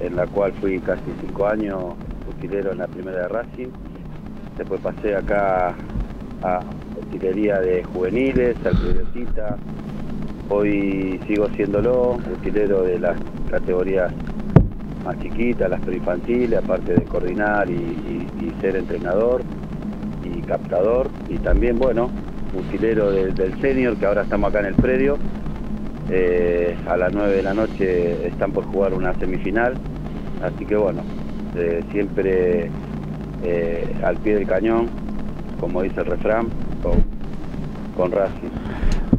Speaker 9: en la cual fui casi cinco años utilero en la primera de Racing. Después pasé acá a utilería de juveniles, al Criolcita. Hoy sigo siéndolo, utilero de las categorías más chiquitas, las preinfantiles, aparte de coordinar y, ser entrenador captador. Y también, bueno, utilero de- del senior, que ahora estamos acá en el predio. Eh, a las 9 de la noche están por jugar una semifinal. Así que bueno, eh, siempre eh, al pie del cañón, como dice el refrán, con, con.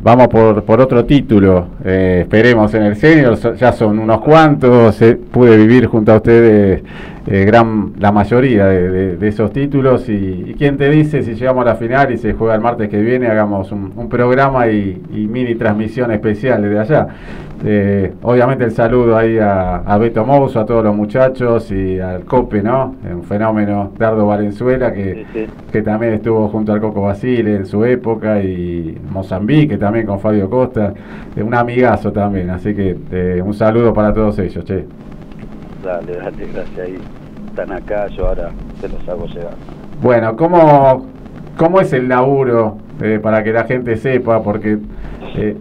Speaker 3: Vamos por, por otro título, esperemos en el senior, ya son unos cuantos, pude vivir junto a ustedes eh, gran, la mayoría de, de- de esos títulos y, y quién te dice si llegamos a la final y se juega el martes que viene, hagamos un, un programa y, y mini transmisión especial desde allá. Eh, obviamente el saludo ahí a, a Beto Mouso, a todos los muchachos y al Cope, ¿no? Un fenómeno, Dardo Valenzuela, que,
Speaker 9: Sí, sí.
Speaker 3: que también estuvo junto al Coco Basile en su época y Mozambique también con Fabio Costa, eh, un amigazo también, así que eh, un saludo para todos ellos, che.
Speaker 9: Dale, dale, gracias. Ahí están acá, yo ahora se los hago llegar.
Speaker 3: Bueno, ¿cómo, cómo es el laburo eh, para que la gente sepa? Porque eh,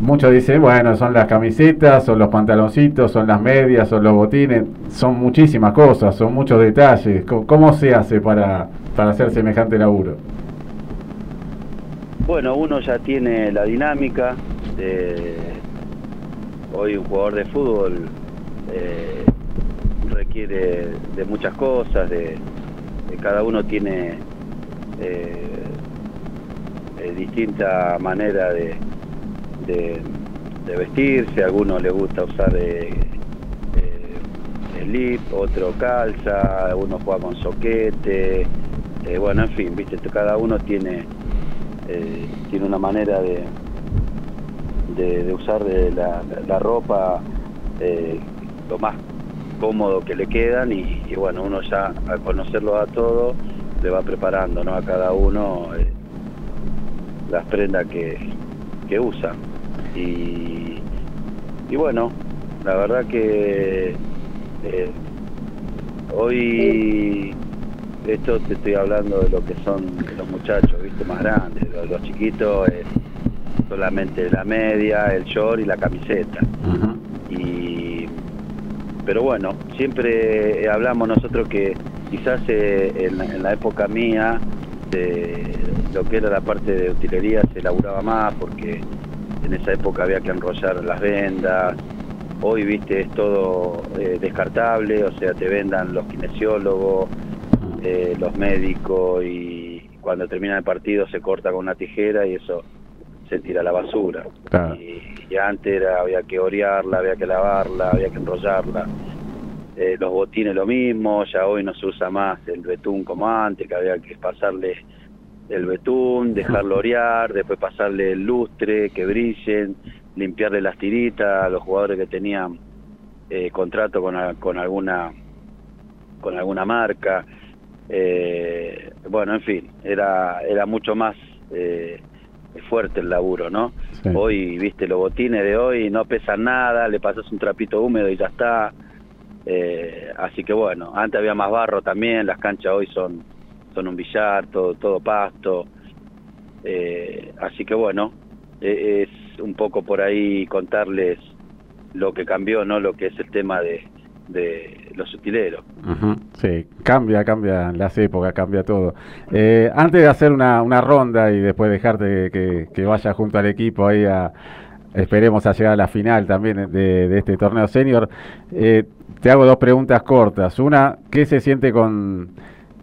Speaker 3: muchos dicen, bueno, son las camisetas, son los pantaloncitos, son las medias, son los botines, son muchísimas cosas, son muchos detalles. ¿Cómo, cómo se hace para, para hacer semejante laburo?
Speaker 9: Bueno, uno ya tiene la dinámica. de- hoy un jugador de fútbol eh, requiere de muchas cosas, de, cada uno tiene eh, eh, distinta manera de, vestirse, a alguno le gusta usar eh, eh, slip, otro calza, uno juega con soquete, bueno, en fin, viste, cada uno tiene tiene una manera de, de, de usar la, la ropa lo más cómodo que le quedan y, bueno, uno ya al conocerlo a todos le va preparando ¿no? a cada uno eh, las prendas que, que usa. Y, y bueno, la verdad que eh, hoy esto te estoy hablando de lo que son los muchachos, viste, más grandes, los, chiquitos es solamente la media, el short y la camiseta. Pero bueno, siempre hablamos nosotros que quizás eh, en, la- en la época mía de lo que era la parte de utilería se laburaba más porque en esa época había que enrollar las vendas. Hoy, viste, es todo eh, descartable, o sea, te vendan los kinesiólogos, eh, los médicos y cuando termina el partido se corta con una tijera y eso se tira a la basura.
Speaker 3: Claro.
Speaker 9: Y, y antes era, había que orearla, había que lavarla, había que enrollarla. Eh, los botines lo mismo, ya hoy no se usa más el betún como antes, que había que pasarle el betún, dejarlo orear, después pasarle el lustre, que brillen, limpiarle las tiritas a los jugadores que tenían eh, contrato con, con alguna con alguna marca. Eh, bueno, en fin, era, era mucho más eh, fuerte el laburo, ¿no?
Speaker 3: Sí.
Speaker 9: Hoy, viste, los botines de hoy no pesan nada, le pasas un trapito húmedo y ya está. Eh, así que bueno, antes había más barro también, las canchas hoy son, son un billar, todo, todo pasto. Eh, así que bueno, eh, es un poco por ahí contarles lo que cambió, ¿no? Lo que es el tema de, de los utileros.
Speaker 3: Sí, cambia, cambia las épocas, cambia todo. Eh, antes de hacer una, una ronda y después dejarte que, que vaya junto al equipo ahí a, esperemos a llegar a la final también de, de este torneo senior, eh, te hago dos preguntas cortas. Una, ¿qué se siente con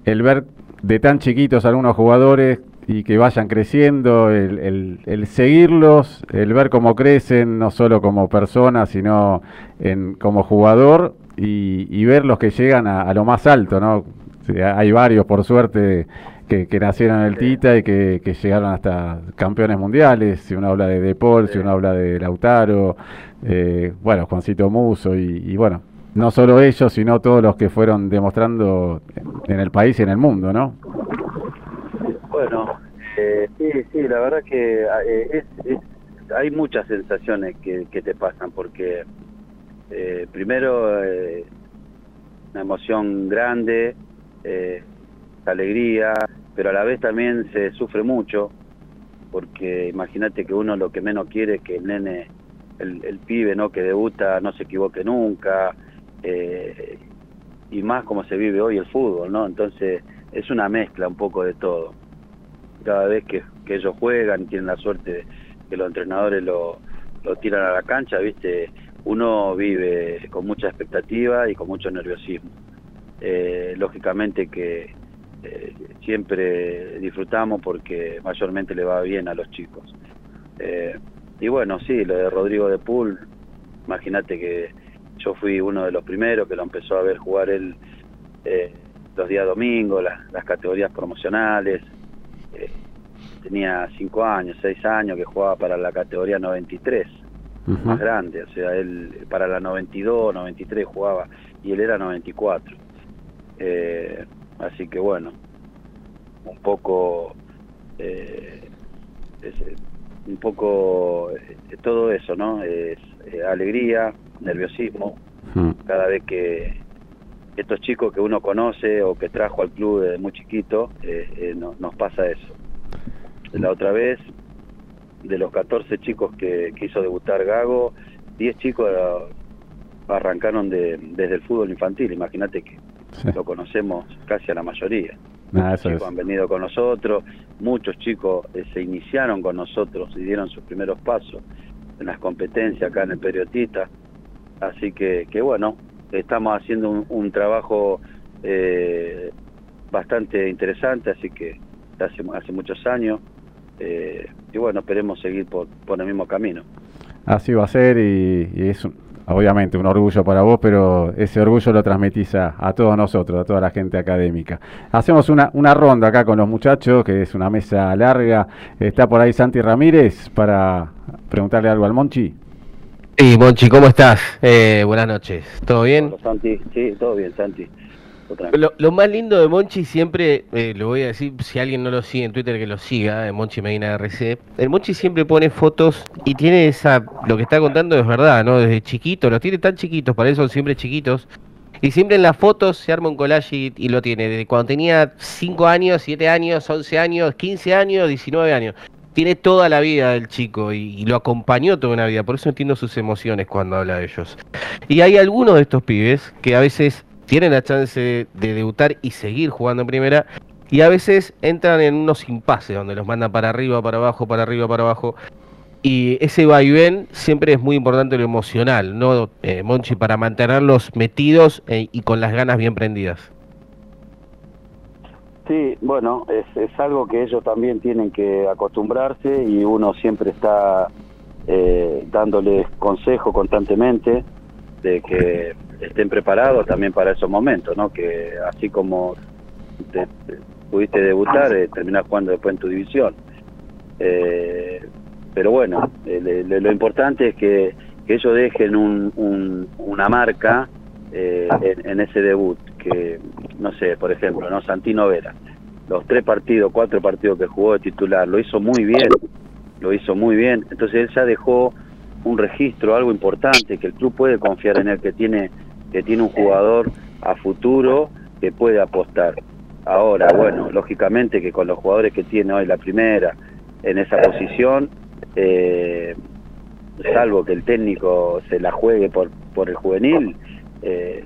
Speaker 3: el ver de tan chiquitos algunos jugadores y que vayan creciendo, el, el- el seguirlos, el ver cómo crecen, no solo como personas, sino en, como jugador, y, y ver los que llegan a, a lo más alto, ¿no? Sí, hay varios, por suerte, que, que nacieron en el Tita y que, que llegaron hasta campeones mundiales. Si uno habla de De Paul, si uno habla de Lautaro, eh, bueno, Juancito Muso y, y bueno, no solo ellos, sino todos los que fueron demostrando en el país y en el mundo, ¿no?
Speaker 9: Bueno, eh, sí, sí, la verdad que eh, es, es- hay muchas sensaciones que, que te pasan, porque eh, primero eh, una emoción grande, eh, alegría, pero a la vez también se sufre mucho, porque imagínate que uno lo que menos quiere es que el nene, el, pibe no que debuta, no se equivoque nunca, eh, y más como se vive hoy el fútbol, ¿no? Entonces es una mezcla un poco de todo. Cada vez que, que ellos juegan, tienen la suerte de que los entrenadores lo, lo tiran a la cancha, viste, uno vive con mucha expectativa y con mucho nerviosismo. Eh, lógicamente que eh, siempre disfrutamos porque mayormente le va bien a los chicos. Eh, y bueno, sí, lo de Rodrigo de Pool, imagínate que yo fui uno de los primeros que lo empezó a ver jugar él eh, los días domingos, las, categorías promocionales, eh, tenía cinco años, seis años que jugaba para la categoría 93, Más grande, o sea, él para la 92, 93 jugaba y él era 94. Eh, así que bueno, un poco, eh, es, un poco eh, todo eso, ¿no? Es eh, alegría, nerviosismo, cada vez que estos chicos que uno conoce o que trajo al club desde muy chiquito, no- nos pasa eso. La otra vez, de los 14 chicos que quiso debutar Gago, 10 chicos eh, arrancaron de, desde el fútbol infantil, imagínate que
Speaker 3: Sí.
Speaker 9: lo conocemos casi a la mayoría.
Speaker 3: Nada, eso es.
Speaker 9: chicos han venido con nosotros, muchos chicos eh, se iniciaron con nosotros y dieron sus primeros pasos en las competencias acá en el periodista. Así que, que bueno, estamos haciendo un, un trabajo eh, bastante interesante, así que hace, hace muchos años. Eh, y bueno, esperemos seguir por, por el mismo camino.
Speaker 3: Así va a ser y, y es un- obviamente un orgullo para vos, pero ese orgullo lo transmitís a, a todos nosotros, a toda la gente académica. Hacemos una, una ronda acá con los muchachos, que es una mesa larga. Está por ahí Santi Ramírez para preguntarle algo al Monchi.
Speaker 6: Sí, Monchi, ¿cómo estás? Eh, buenas noches. ¿Todo bien?
Speaker 9: Hola, Santi, sí, todo bien, Santi.
Speaker 6: Lo, más lindo de Monchi siempre, eh, lo voy a decir, si alguien no lo sigue en Twitter, que lo siga, eh, Monchi Medina RC. El Monchi siempre pone fotos y tiene esa, lo que está contando es verdad, ¿no? Desde chiquito, los tiene tan chiquitos, para eso son siempre chiquitos. Y siempre en las fotos se arma un collage y, lo tiene, desde cuando tenía 5 años, 7 años, 11 años, 15 años, 19 años. Tiene toda la vida del chico y lo acompañó toda una vida, por eso entiendo sus emociones cuando habla de ellos. Y hay algunos de estos pibes que a veces tienen la chance de debutar y seguir jugando en primera, y a veces entran en unos impases donde los mandan para arriba, para abajo, para arriba, para abajo. Y ese vaivén siempre es muy importante lo emocional, ¿no, eh, Monchi? Para mantenerlos metidos eh, y con las ganas bien prendidas.
Speaker 9: Sí, bueno, es, es algo que ellos también tienen que acostumbrarse y uno siempre está eh, dándoles consejo constantemente de que estén preparados también para esos momentos, ¿no? Que así como te- te pudiste debutar, eh, terminar jugando después en tu división. Eh, pero bueno, eh, lo importante es que, que ellos dejen un- un- una marca eh, en, en ese debut, que no sé, por ejemplo, no Santino Vera, los tres partidos, cuatro partidos que jugó de titular, lo hizo muy bien, lo hizo muy bien, entonces él ya dejó un registro, algo importante, que el club puede confiar en él, que tiene, que tiene un jugador a futuro que puede apostar. Ahora, bueno, lógicamente que con los jugadores que tiene hoy la primera en esa posición, eh, salvo que el técnico se la juegue por, por el juvenil, eh,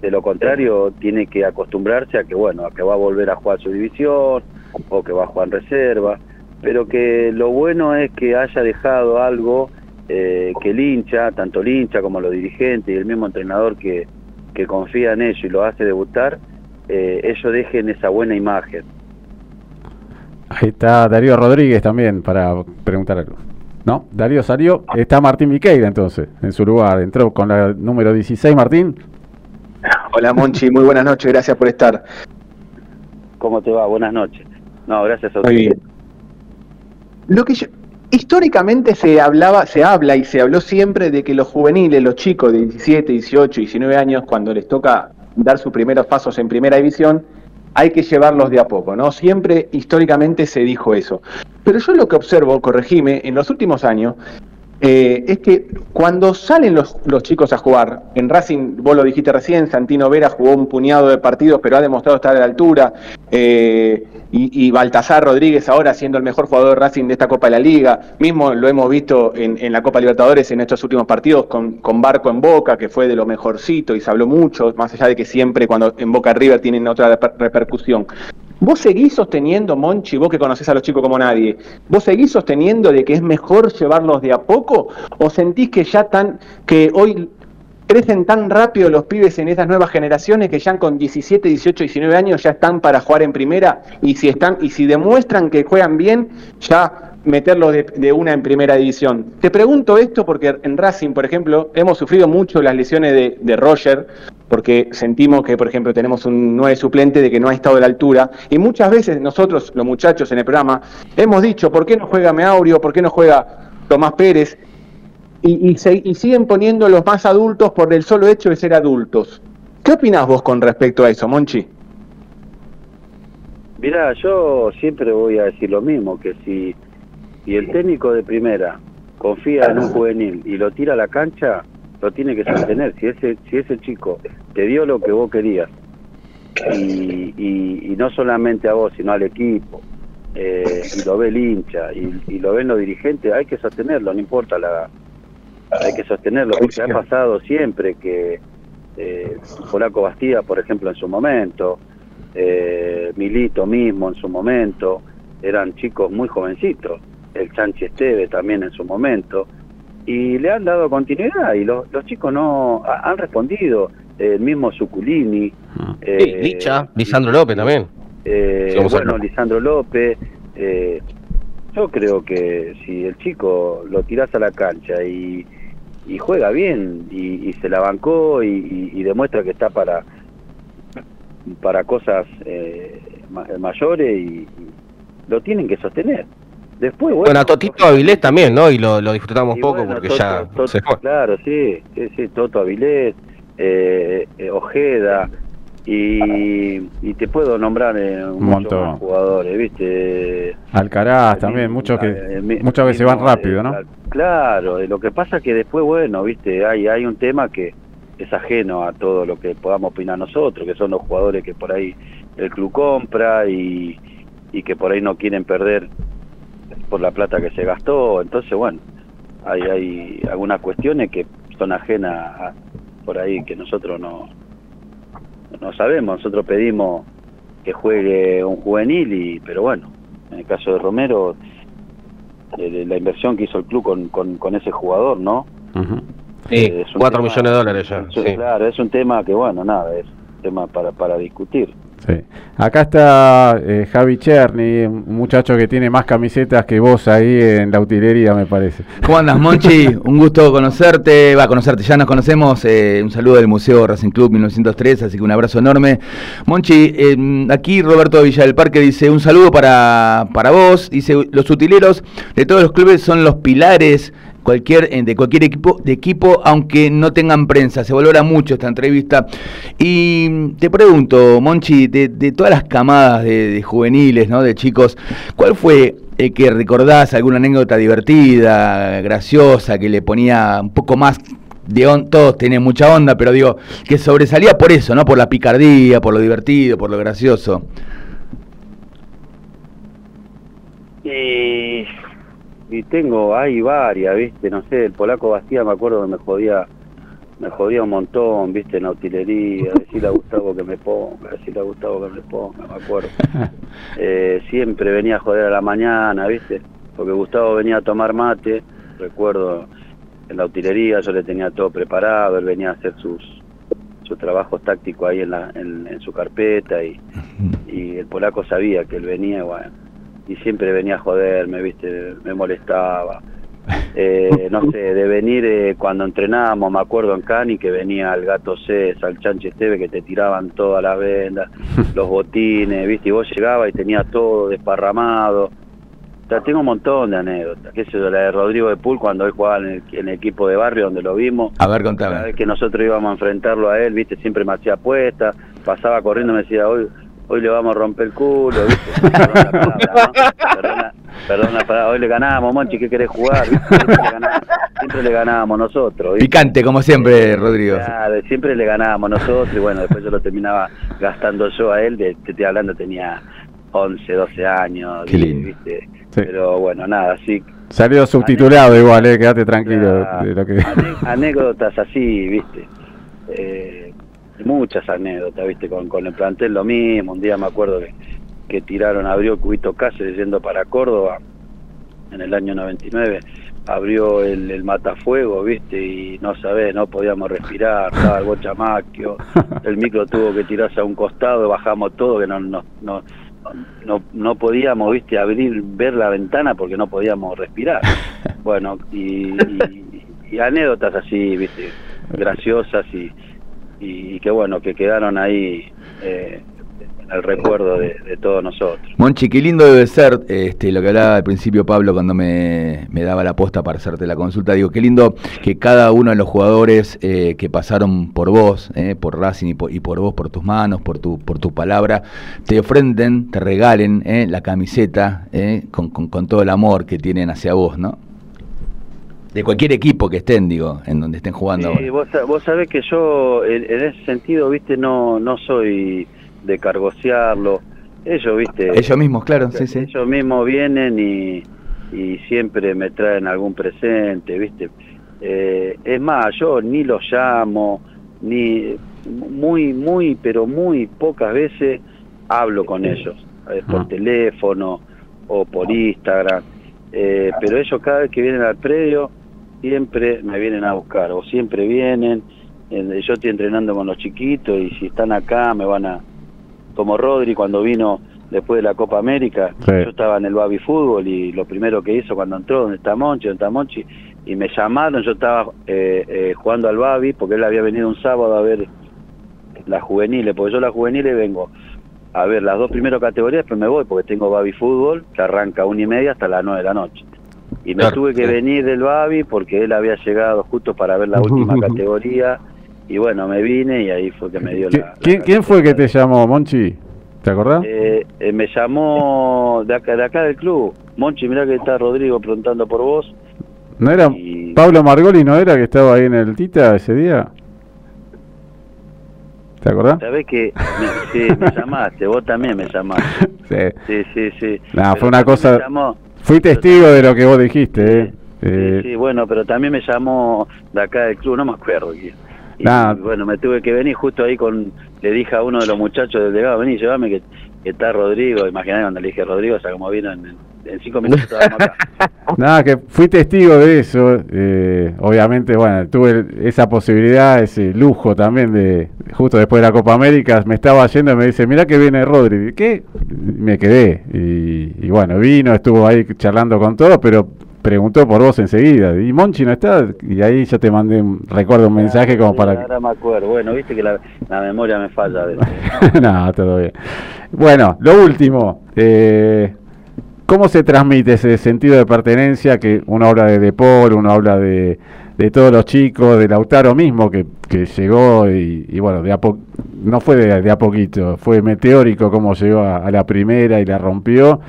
Speaker 9: de lo contrario tiene que acostumbrarse a que bueno a que va a volver a jugar su división o que va a jugar en reserva pero que lo bueno es que haya dejado algo eh, que el hincha tanto el hincha como los dirigentes y el mismo entrenador que, que confía en ellos y lo hace debutar eh, ellos dejen esa buena imagen
Speaker 3: Ahí está Darío Rodríguez también para preguntar algo. ¿No? Darío salió. Está Martín Miqueira entonces, en su lugar. Entró con la número 16, Martín.
Speaker 8: Hola Monchi, muy buenas noches, gracias por estar.
Speaker 9: ¿Cómo te va? Buenas noches. No, gracias a
Speaker 8: Muy
Speaker 9: usted.
Speaker 8: bien. Lo que yo- históricamente se hablaba, se habla y se habló siempre de que los juveniles, los chicos de 17, 18, 19 años, cuando les toca dar sus primeros pasos en primera división, hay que llevarlos de a poco, ¿no? Siempre históricamente se dijo eso. Pero yo lo que observo, corregime, en los últimos años, eh, es que cuando salen los, los chicos a jugar, en Racing, vos lo dijiste recién, Santino Vera jugó un puñado de partidos, pero ha demostrado estar a la altura, eh, y, Baltasar Rodríguez ahora siendo el mejor jugador de Racing de esta Copa de la Liga, mismo lo hemos visto en, en la Copa Libertadores en estos últimos partidos con, con Barco en Boca, que fue de lo mejorcito y se habló mucho, más allá de que siempre cuando en Boca River tienen otra reper- repercusión. ¿Vos seguís sosteniendo, Monchi, vos que conocés a los chicos como nadie, vos seguís sosteniendo de que es mejor llevarlos de a poco? ¿O sentís que ya tan, que hoy crecen tan rápido los pibes en estas nuevas generaciones que ya con 17, 18, 19 años ya están para jugar en primera y si están y si demuestran que juegan bien, ya meterlos de, de una en primera división. Te pregunto esto porque en Racing, por ejemplo, hemos sufrido mucho las lesiones de, de Roger, porque sentimos que, por ejemplo, tenemos un 9 suplente de que no ha estado a la altura, y muchas veces nosotros, los muchachos en el programa, hemos dicho, ¿por qué no juega Meaurio? ¿Por qué no juega Tomás Pérez? y, y se- y siguen poniendo los más adultos por el solo hecho de ser adultos. ¿Qué opinás vos con respecto a eso, Monchi?
Speaker 9: Mirá, yo siempre voy a decir lo mismo, que si, si el técnico de primera confía en un juvenil y lo tira a la cancha, lo tiene que sostener. Si ese, si ese chico te dio lo que vos querías, y, y- y no solamente a vos, sino al equipo, eh, y lo ve el hincha, y, y lo ven los dirigentes, hay que sostenerlo, no importa la... Hay que sostenerlo, porque ha pasado siempre que eh, Polaco Bastida, por ejemplo, en su momento, eh, Milito mismo en su momento, eran chicos muy jovencitos, el Chanchi Esteve también en su momento, y le han dado continuidad y los, los chicos no ha- han respondido, el mismo Suculini, eh,
Speaker 6: Sí, Licha, Lisandro López también.
Speaker 9: eh,
Speaker 6: a
Speaker 9: bueno. Lisandro López, eh, yo creo que si el chico lo tirás a la cancha y, y juega bien y, y se la bancó y, y- demuestra que está para para cosas eh, ma- mayores y lo tienen que sostener. Después, bueno,
Speaker 6: Bueno, a Totito Avilés también, ¿no? Y lo, lo disfrutamos
Speaker 9: y
Speaker 6: poco
Speaker 9: bueno,
Speaker 6: porque
Speaker 9: Toto-
Speaker 6: ya
Speaker 9: Toto-
Speaker 6: se fue.
Speaker 9: Claro, sí, sí, sí, Toto Avilés, eh, eh, Ojeda, y, y te puedo nombrar eh, muchos
Speaker 3: montón.
Speaker 9: más jugadores, ¿viste?
Speaker 3: Alcaraz
Speaker 9: El
Speaker 3: también,
Speaker 9: mismo-
Speaker 3: muchos que
Speaker 9: mi-
Speaker 3: muchas veces
Speaker 9: mismo,
Speaker 3: van rápido,
Speaker 9: eh,
Speaker 3: ¿no?
Speaker 9: Claro, eh, lo que pasa que después, bueno, ¿viste? Hay, hay un tema que es ajeno a todo lo que podamos opinar nosotros, que son los jugadores que por ahí el club compra y, y que por ahí no quieren perder por la plata que se gastó. Entonces, bueno, hay, hay algunas cuestiones que son ajenas a- por ahí que nosotros no, no sabemos. Nosotros pedimos que juegue un juvenil, y pero bueno, en el caso de Romero, eh, la inversión que hizo el club con, con, con ese jugador, ¿no?
Speaker 6: Sí,
Speaker 9: Eh, es un
Speaker 6: 4
Speaker 9: tema-
Speaker 6: millones de dólares ya.
Speaker 9: es
Speaker 6: sí.
Speaker 9: Claro, es un tema que, bueno, nada, es un tema para, para discutir.
Speaker 3: Sí. Acá está eh, Javi Cherny, un muchacho que tiene más camisetas que vos ahí en la utilería, me parece.
Speaker 5: ¿Cómo andas, Monchi? Un gusto conocerte, va a conocerte, ya nos conocemos. eh, un saludo del Museo Racing Club 1903, así que un abrazo enorme. Monchi, eh, aquí Roberto Villa del Parque dice: Un saludo para, para vos. Dice: Los utileros de todos los clubes son los pilares cualquier eh, de cualquier equipo de equipo aunque no tengan prensa. Se valora mucho esta entrevista. Y te pregunto Monchi de, de todas las camadas de, juveniles no de chicos cuál fue el que recordás alguna anécdota divertida graciosa que le ponía un poco más de on- todos tienen mucha onda pero digo que sobresalía por eso no por la picardía por lo divertido por lo gracioso.
Speaker 9: Y, y tengo, hay varias, viste, no sé, el polaco Bastía me acuerdo que me jodía, me jodía un montón, viste, en la utilería, decirle a Gustavo que me ponga, decirle a Gustavo que me ponga, me acuerdo. Eh, siempre venía a joder a la mañana, viste, porque Gustavo venía a tomar mate, recuerdo en la utilería, yo le tenía todo preparado, él venía a hacer sus sus trabajos tácticos ahí en, la, en, en su carpeta y, y el polaco sabía que él venía, bueno, y siempre venía a joderme, viste, me molestaba. eh, no sé, de venir eh, cuando entrenábamos, me acuerdo en Cani que venía el gato César, el chanche Esteve que te tiraban todas las vendas, los botines, viste, y vos llegabas y tenías todo desparramado. O sea, tengo un montón de anécdotas, qué yo, la de Rodrigo de Pool cuando él jugaba en el, en el equipo de barrio donde lo vimos.
Speaker 5: A ver,
Speaker 9: Cada
Speaker 5: contame.
Speaker 9: vez que nosotros íbamos a enfrentarlo a él, viste, siempre me hacía apuesta, pasaba corriendo me decía, hoy hoy le vamos a romper el culo, viste. Perdón la palabra, ¿no? Perdona, perdón la palabra, hoy le ganábamos, Monchi, ¿qué querés jugar? ¿Viste? Siempre, le ganábamos, siempre le ganábamos nosotros. ¿viste?
Speaker 5: Picante, como siempre, Rodrigo.
Speaker 9: Claro, siempre le ganábamos nosotros y bueno, después yo lo terminaba gastando yo a él, de, te estoy hablando, tenía 11, 12 años,
Speaker 5: Qué
Speaker 9: 10,
Speaker 5: lindo.
Speaker 9: ¿viste?
Speaker 3: Sí.
Speaker 9: Pero bueno, nada, sí,
Speaker 3: Salió subtitulado igual, eh, quédate tranquilo
Speaker 9: Claro.
Speaker 3: de lo que...
Speaker 9: Anécdotas así, viste. Eh, muchas anécdotas, viste, con, con el plantel lo mismo. Un día me acuerdo que, que tiraron, abrió Cubito Cáceres yendo para Córdoba en el año 99. Abrió el, el matafuego, viste, y no sabés, no podíamos respirar, estaba el bochamaquio, el micro tuvo que tirarse a un costado, bajamos todo, que no, no, no, no, no podíamos, viste, abrir, ver la ventana porque no podíamos respirar. Bueno, y, y- y anécdotas así, viste, graciosas y, y, y que bueno, que quedaron ahí eh, el recuerdo de, todos nosotros.
Speaker 5: Monchi, qué lindo debe ser este, lo que hablaba al principio Pablo cuando me, daba la posta para hacerte la consulta. Digo, qué lindo que cada uno de los jugadores eh, que pasaron por vos, eh, por Racing y por, y por vos, por tus manos, por tu, por tu palabra, te ofrenden, te regalen eh, la camiseta eh, con- con todo el amor que tienen hacia vos, ¿no? De cualquier equipo que estén, digo, en donde estén jugando
Speaker 9: Sí, vos, vos sabés que yo en, en ese sentido, viste, no, no soy de cargosearlo. Ellos, viste,
Speaker 5: Ellos mismos, claro, sí, sí.
Speaker 9: ellos mismos vienen y, y siempre me traen algún presente, ¿viste? Eh, es más, yo ni los llamo, ni muy, muy, pero muy pocas veces hablo con ellos, eh, por
Speaker 3: Ah.
Speaker 9: teléfono o por Instagram, eh, pero ellos cada vez que vienen al predio siempre me vienen a buscar, o siempre vienen, yo estoy entrenando con los chiquitos y si están acá me van a, como Rodri cuando vino después de la Copa América,
Speaker 3: Sí.
Speaker 9: yo estaba en el Babi Fútbol y lo primero que hizo cuando entró, donde está Monchi, donde está Monchi, y me llamaron, yo estaba eh, eh, jugando al Babi porque él había venido un sábado a ver las juveniles, porque yo las juveniles vengo a ver las dos primeras categorías, después me voy porque tengo Babi Fútbol, que arranca a una y media hasta las nueve de la noche. Y me
Speaker 6: Claro,
Speaker 9: tuve que venir del Babi porque él había llegado justo para ver la última categoría. Y bueno, me vine y ahí fue que me dio
Speaker 3: ¿Qui-
Speaker 9: la... la
Speaker 3: ¿Quién, quién fue que te llamó, Monchi? ¿Te acordás?
Speaker 9: Eh, eh, me llamó de acá, de acá del club. Monchi, mirá que está Rodrigo preguntando por vos.
Speaker 3: ¿No era
Speaker 9: y-
Speaker 3: Pablo Margoli, no era que estaba ahí en el Tita ese día? ¿Te acordás?
Speaker 9: Sabés que me, sí, me llamaste, vos también me llamaste.
Speaker 3: Sí.
Speaker 9: Sí, sí, sí.
Speaker 3: Nah, fue una cosa-
Speaker 9: me llamó-
Speaker 3: Fui testigo de lo que vos dijiste, ¿eh?
Speaker 9: Sí,
Speaker 3: Eh,
Speaker 9: sí, bueno, pero también me llamó de acá del club, no me acuerdo quién. Y, bueno, me tuve que venir justo ahí con, le dije a uno de los muchachos del legado, vení, llévame que está Rodrigo, imaginá cuando le dije Rodrigo, o sea, como vino en, en cinco minutos estábamos acá.
Speaker 3: Nada, que fui testigo de eso. eh, obviamente, bueno, tuve esa posibilidad, ese lujo también de, justo después de la Copa América, me estaba yendo y me dice, mirá que viene Rodri. ¿Qué? Me quedé. Y, y bueno, vino, estuvo ahí charlando con todo, pero preguntó por vos enseguida. Y Monchi no está. Y ahí yo te mandé, un, recuerdo un mensaje como
Speaker 9: Sí,
Speaker 3: para...
Speaker 9: Ahora me acuerdo, bueno, viste que la, la memoria me falla a veces.
Speaker 3: no, todo bien. Bueno, lo último. eh, ¿Cómo se transmite ese sentido de pertenencia que uno habla de De Paul, uno habla de, de todos los chicos, de Lautaro mismo que, que llegó y, y bueno, de a po- no fue de, de a poquito, fue meteórico como llegó a, a la primera y la rompió.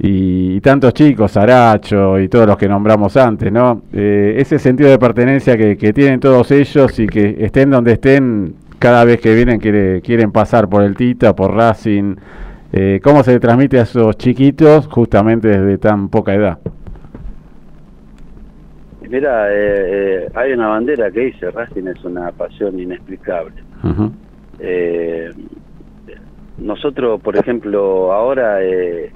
Speaker 3: Y, y tantos chicos, Aracho y todos los que nombramos antes, ¿no? Eh, ese sentido de pertenencia que, que tienen todos ellos y que estén donde estén, cada vez que vienen quiere- quieren pasar por el Tita, por Racing. Eh, ¿Cómo se le transmite a esos chiquitos justamente desde tan poca edad?
Speaker 9: Mira, eh, eh, hay una bandera que dice, Racing es una pasión inexplicable. Eh, nosotros, por ejemplo, ahora eh,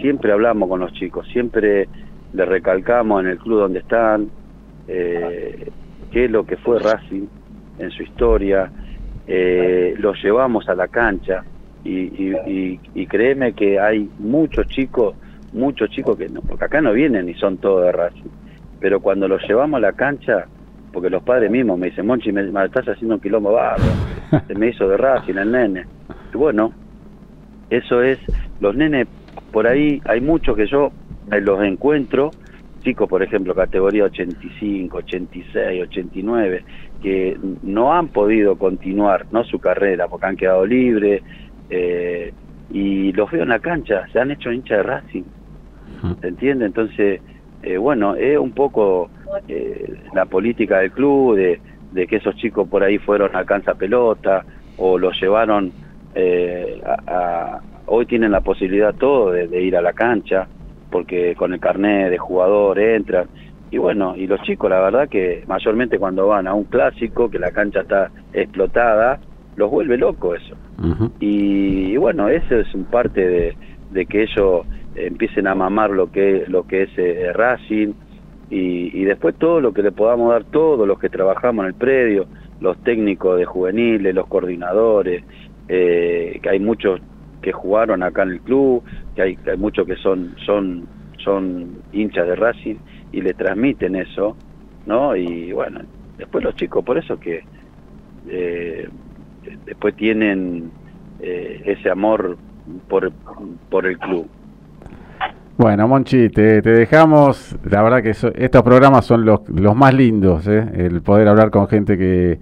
Speaker 9: siempre hablamos con los chicos, siempre les recalcamos en el club donde están eh, qué es lo que fue Racing en su historia, eh, los llevamos a la cancha y, y, créeme que hay muchos chicos, muchos chicos que no, porque acá no vienen y son todos de Racing. pero cuando los llevamos a la cancha, porque los padres mismos me dicen, Monchi, me, me estás haciendo un quilombo barro, se me hizo de Racing el nene. Bueno, eso es, los nenes, por ahí hay muchos que yo los encuentro, chicos, por ejemplo, categoría 85, 86, 89, que no han podido continuar no su carrera porque han quedado libres, eh, y los veo en la cancha, se han hecho hincha de Racing, ¿se entiende? Entonces, eh, bueno, es un poco eh, la política del club, de, de que esos chicos por ahí fueron a cansa pelota, o los llevaron eh, a, a- hoy tienen la posibilidad todo de, de ir a la cancha porque con el carnet de jugador entran. Y bueno y los chicos la verdad que mayormente cuando van a un clásico que la cancha está explotada los vuelve loco eso. Y, y bueno eso es un parte de, de que ellos empiecen a mamar lo que lo que es eh, Racing. Y, y después todo lo que le podamos dar todos los que trabajamos en el predio los técnicos de juveniles los coordinadores eh, que hay muchos que jugaron acá en el club que hay, hay muchos que son son son hinchas de Racing y le transmiten eso no y bueno después los chicos por eso que eh, después tienen eh, ese amor por, por el club.
Speaker 3: Bueno, Monchi, te, te dejamos. La verdad que so- estos programas son los, los más lindos, ¿eh? el poder hablar con gente que,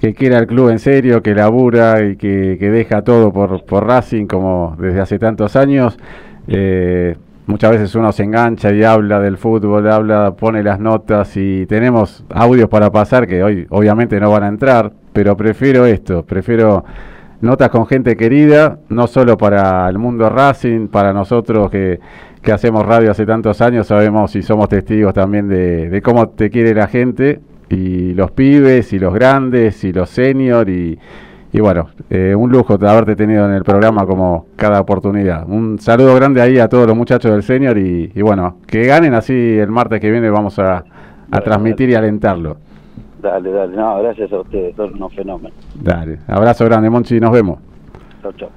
Speaker 3: que quiere al club en serio, que labura y que, que deja todo por, por Racing como desde hace tantos años. Eh, muchas veces uno se engancha y habla del fútbol, habla, pone las notas y tenemos audios para pasar que hoy obviamente no van a entrar, pero prefiero esto, prefiero notas con gente querida, no solo para el mundo Racing, para nosotros que, que hacemos radio hace tantos años, sabemos y somos testigos también de, de cómo te quiere la gente, y los pibes, y los grandes, y los senior, y, y bueno, eh, un lujo de haberte tenido en el programa como cada oportunidad. Un saludo grande ahí a todos los muchachos del senior, y, y bueno, que ganen así el martes que viene, vamos a, a transmitir y alentarlo.
Speaker 9: Dale, dale, no, gracias a ustedes, son unos fenómenos.
Speaker 3: Dale, abrazo grande, Monchi, nos vemos.
Speaker 9: Chau, chau.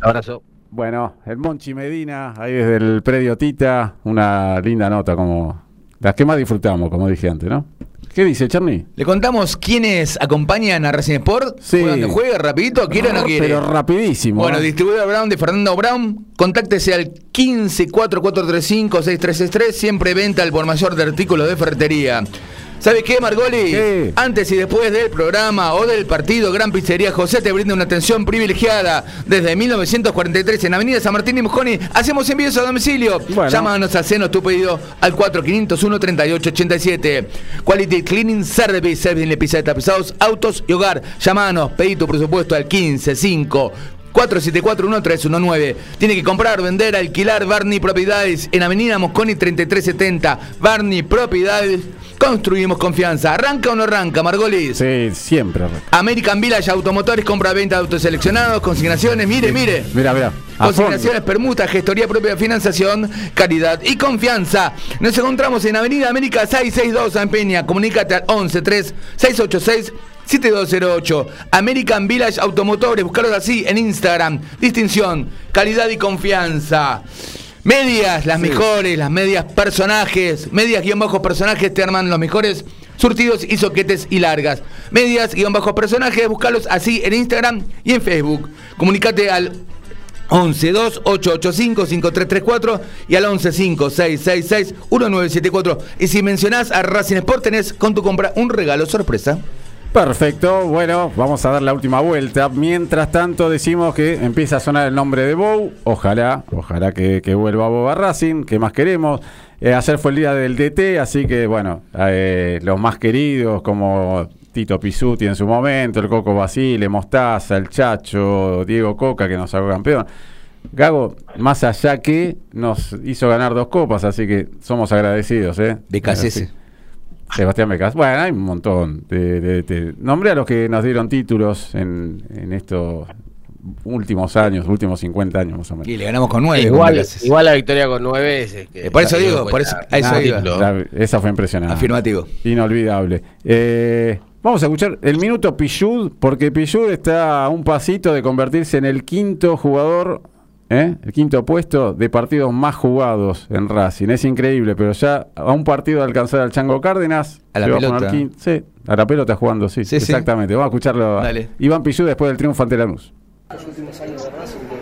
Speaker 6: Abrazo.
Speaker 3: Bueno, el Monchi Medina, ahí desde el predio Tita, una linda nota como las que más disfrutamos, como dije antes, ¿no? ¿Qué dice Charny?
Speaker 5: ¿Le contamos quiénes acompañan a Racing Sport?
Speaker 3: Sí.
Speaker 5: ¿Juegan que juegue rapidito? ¿Quiere o no quiere?
Speaker 3: Pero rapidísimo.
Speaker 5: Bueno,
Speaker 3: ¿eh?
Speaker 5: distribuidor Brown de Fernando Brown, contáctese al 15 4435 6363, siempre venta al por mayor de artículos de ferretería. ¿Sabes qué, Margoli?
Speaker 3: ¿Qué?
Speaker 5: Antes y después del programa o del partido, Gran Pizzería José te brinda una atención privilegiada. Desde 1943 en Avenida San Martín y Mosconi hacemos envíos a domicilio.
Speaker 3: Bueno.
Speaker 5: Llámanos, hacenos tu pedido al 4501 3887. Quality Cleaning Service, servicio de limpieza de tapizados, autos y hogar. Llámanos, pedí tu presupuesto al 155 474-1319. Tiene que comprar, vender, alquilar Barney Propiedades en Avenida Mosconi 3370. Barney Propiedades. Construimos confianza. ¿Arranca o no arranca, Margolis?
Speaker 3: Sí, siempre. arranca.
Speaker 5: American Village Automotores, compra-venta de autos seleccionados, consignaciones. Mire, mire.
Speaker 3: Mira, mira.
Speaker 5: Consignaciones,
Speaker 3: fondo.
Speaker 5: permuta, gestoría propia, financiación, calidad y confianza. Nos encontramos en Avenida América 662 en Peña. Comunícate al 113 686 7208. American Village Automotores, buscarlos así en Instagram. Distinción, calidad y confianza. Medias, las mejores, las medias personajes, medias guion bajo personajes te arman los mejores surtidos y soquetes y largas. Medias guion bajo personajes, buscarlos así en Instagram y en Facebook. Comunicate al 11 2 885 5334 y al 11 5 666 1974. Y si mencionás a Racing Sport tenés con tu compra un regalo sorpresa.
Speaker 3: Perfecto, bueno, vamos a dar la última vuelta. Mientras tanto, decimos que empieza a sonar el nombre de Bow. Ojalá, ojalá que, que vuelva Bob a Racing, que más queremos. Eh, ayer fue el día del DT, así que bueno, eh, los más queridos como Tito Pisuti en su momento, el Coco Basile, Mostaza, el Chacho, Diego Coca, que nos sacó campeón. Gago, más allá que nos hizo ganar dos copas, así que somos agradecidos. ¿eh?
Speaker 5: BKSS.
Speaker 3: Así- Sebastián Becas. Bueno, hay un montón de, de- de- Nombré a los que nos dieron títulos en, en estos últimos años, últimos 50 años más o menos.
Speaker 5: Y le ganamos con 9.
Speaker 6: Igual, igual la victoria con nueve es. es que-
Speaker 5: Eh, por eso digo, por eso- a eso iba.
Speaker 3: La- esa fue impresionante.
Speaker 5: Afirmativo.
Speaker 3: Inolvidable. Eh, vamos a escuchar el minuto Pichud, porque Pichud está a un pasito de convertirse en el quinto jugador ¿eh? El quinto puesto de partidos más jugados en Racing. Es increíble, pero ya a un partido de alcanzar al Chango Cárdenas.
Speaker 5: A la pelota.
Speaker 3: sí, a la pelota jugando, sí,
Speaker 5: Sí, sí.
Speaker 3: exactamente. Vamos a escucharlo. a
Speaker 5: Dale.
Speaker 3: Iván Pillú después del triunfo ante Lanús.
Speaker 10: los últimos años de Racing que, que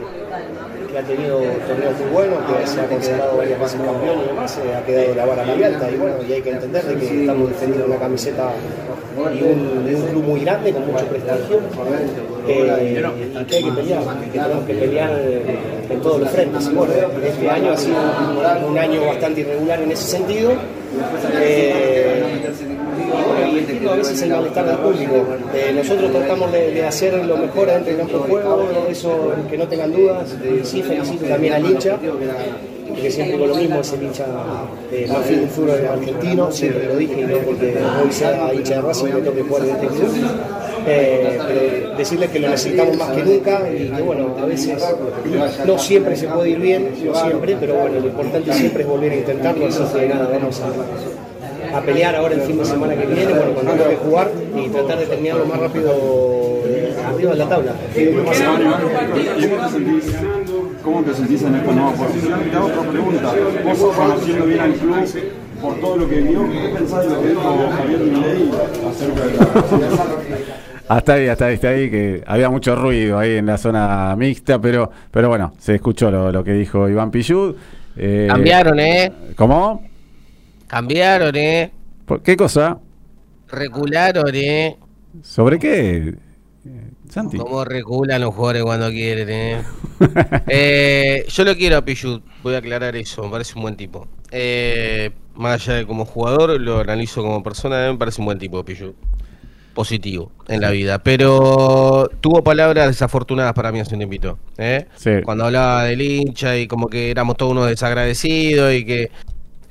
Speaker 10: tenido torneos muy buenos, que se ha considerado varias veces campeón y demás, eh, ha quedado la vara muy alta y bueno, y hay que entender de que estamos defendiendo una camiseta y un, un club muy grande con mucho prestigio eh, y que hay que pelear, que tenemos que pelear eh, en todos los frentes. Y este año ha sido un, año bastante irregular en ese sentido. Y entiendo a veces el malestar del público. Eh, nosotros tratamos de, de hacer lo mejor campo de juego, eso que no tengan dudas. Sí, felicito también al hincha, porque siempre digo lo mismo, es el hincha eh, más del fútbol argentino, siempre lo dije, y no porque hoy sea hincha de Racing me toque jugar en este club. Eh, pero decirles que lo necesitamos más que nunca y que bueno, a veces no siempre se puede ir bien, no siempre, pero bueno, lo importante siempre es volver a intentarlo, así que nada, vamos a, a pelear ahora el fin de semana que viene, bueno, cuando toque jugar y tratar de terminar lo más rápido eh, arriba de la tabla.
Speaker 11: ¿Cómo te sentís en esta nueva posición? Y te hago otra pregunta. Vos conociendo bien al club, por todo lo que vio, ¿qué pensás de lo que dijo Javier Milei acerca de la
Speaker 3: Hasta ahí, hasta ahí, hasta ahí, que había mucho ruido ahí en la zona mixta, pero, pero bueno, se escuchó lo, lo que dijo Iván Pillud. Eh,
Speaker 6: Cambiaron, ¿eh?
Speaker 3: ¿Cómo?
Speaker 6: Cambiaron, ¿eh?
Speaker 3: ¿Por qué cosa?
Speaker 6: Recularon, ¿eh?
Speaker 3: ¿Sobre qué? Santi.
Speaker 6: ¿Cómo reculan los jugadores cuando quieren, eh? Eh, yo lo quiero a Pichut, voy a aclarar eso, me parece un buen tipo. Eh, más allá de como jugador, lo analizo como persona, me parece un buen tipo Pichut. Positivo en la vida, pero tuvo palabras desafortunadas para mí hace un tiempito. ¿eh?
Speaker 3: Sí.
Speaker 6: Cuando hablaba del hincha y como que éramos todos unos desagradecidos y que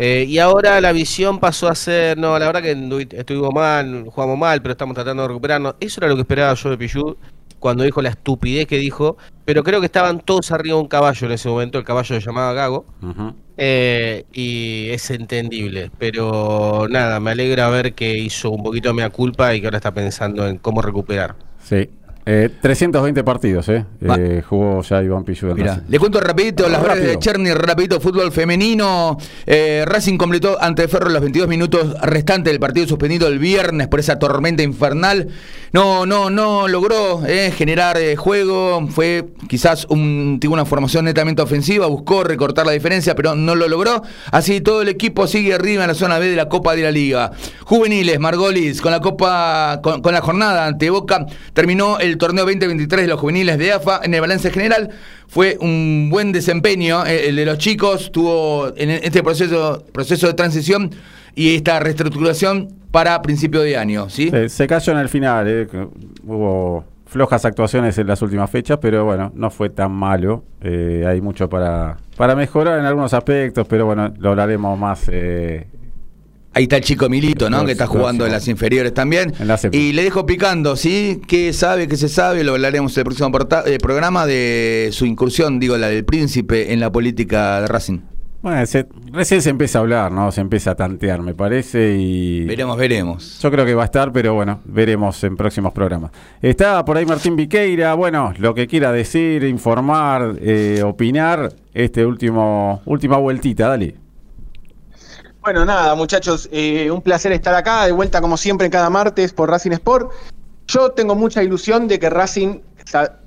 Speaker 6: eh, y ahora la visión pasó a ser, no, la verdad que estuvimos mal, jugamos mal, pero estamos tratando de recuperarnos. Eso era lo que esperaba yo de Pichud cuando dijo la estupidez que dijo, pero creo que estaban todos arriba de un caballo en ese momento, el caballo se llamaba Gago, eh, y es entendible, pero nada, me alegra ver que hizo un poquito de mea culpa y que ahora está pensando en cómo recuperar.
Speaker 3: Sí. Eh, 320 partidos, ¿eh? Eh, jugó ya Iván en
Speaker 5: Mira, le cuento rapidito las breves de Cherny, rapidito fútbol femenino. Eh, Racing completó ante Ferro los 22 minutos restantes del partido suspendido el viernes por esa tormenta infernal. No, no, no logró eh, generar eh, juego. Fue quizás un, tuvo una formación netamente ofensiva, buscó recortar la diferencia, pero no lo logró. Así todo el equipo sigue arriba en la zona B de la Copa de la Liga. Juveniles, Margolis, con la Copa, con, con la jornada ante Boca, terminó el torneo 2023 de los juveniles de AFA. En el balance general fue un buen desempeño eh, el de los chicos. Tuvo en este proceso, proceso de transición y esta reestructuración para principio de año. ¿sí?
Speaker 3: Se, se cayó en el final, ¿eh? Hubo flojas actuaciones en las últimas fechas, pero bueno, no fue tan malo. Eh, hay mucho para, para mejorar en algunos aspectos, pero bueno, lo hablaremos más. eh,
Speaker 5: Ahí está el chico Milito, ¿no?
Speaker 3: Próximo,
Speaker 5: que está jugando en las inferiores también.
Speaker 3: En la.
Speaker 5: Y le dejo picando, ¿sí? ¿Qué sabe, qué se sabe? Lo hablaremos en el próximo eh, programa de su incursión, digo, la del príncipe en la política de Racing.
Speaker 3: bueno, se- recién se empieza a hablar, ¿no? Se empieza a tantear, me parece, y...
Speaker 5: Veremos, veremos.
Speaker 3: Yo creo que va a estar, pero bueno, veremos en próximos programas. Está por ahí Martín Viqueira, bueno, lo que quiera decir, informar, eh, opinar, este último, última vueltita, dale.
Speaker 8: Bueno, nada, muchachos, eh, un placer estar acá, de vuelta como siempre cada martes por Racing Sport. Yo tengo mucha ilusión de que Racing,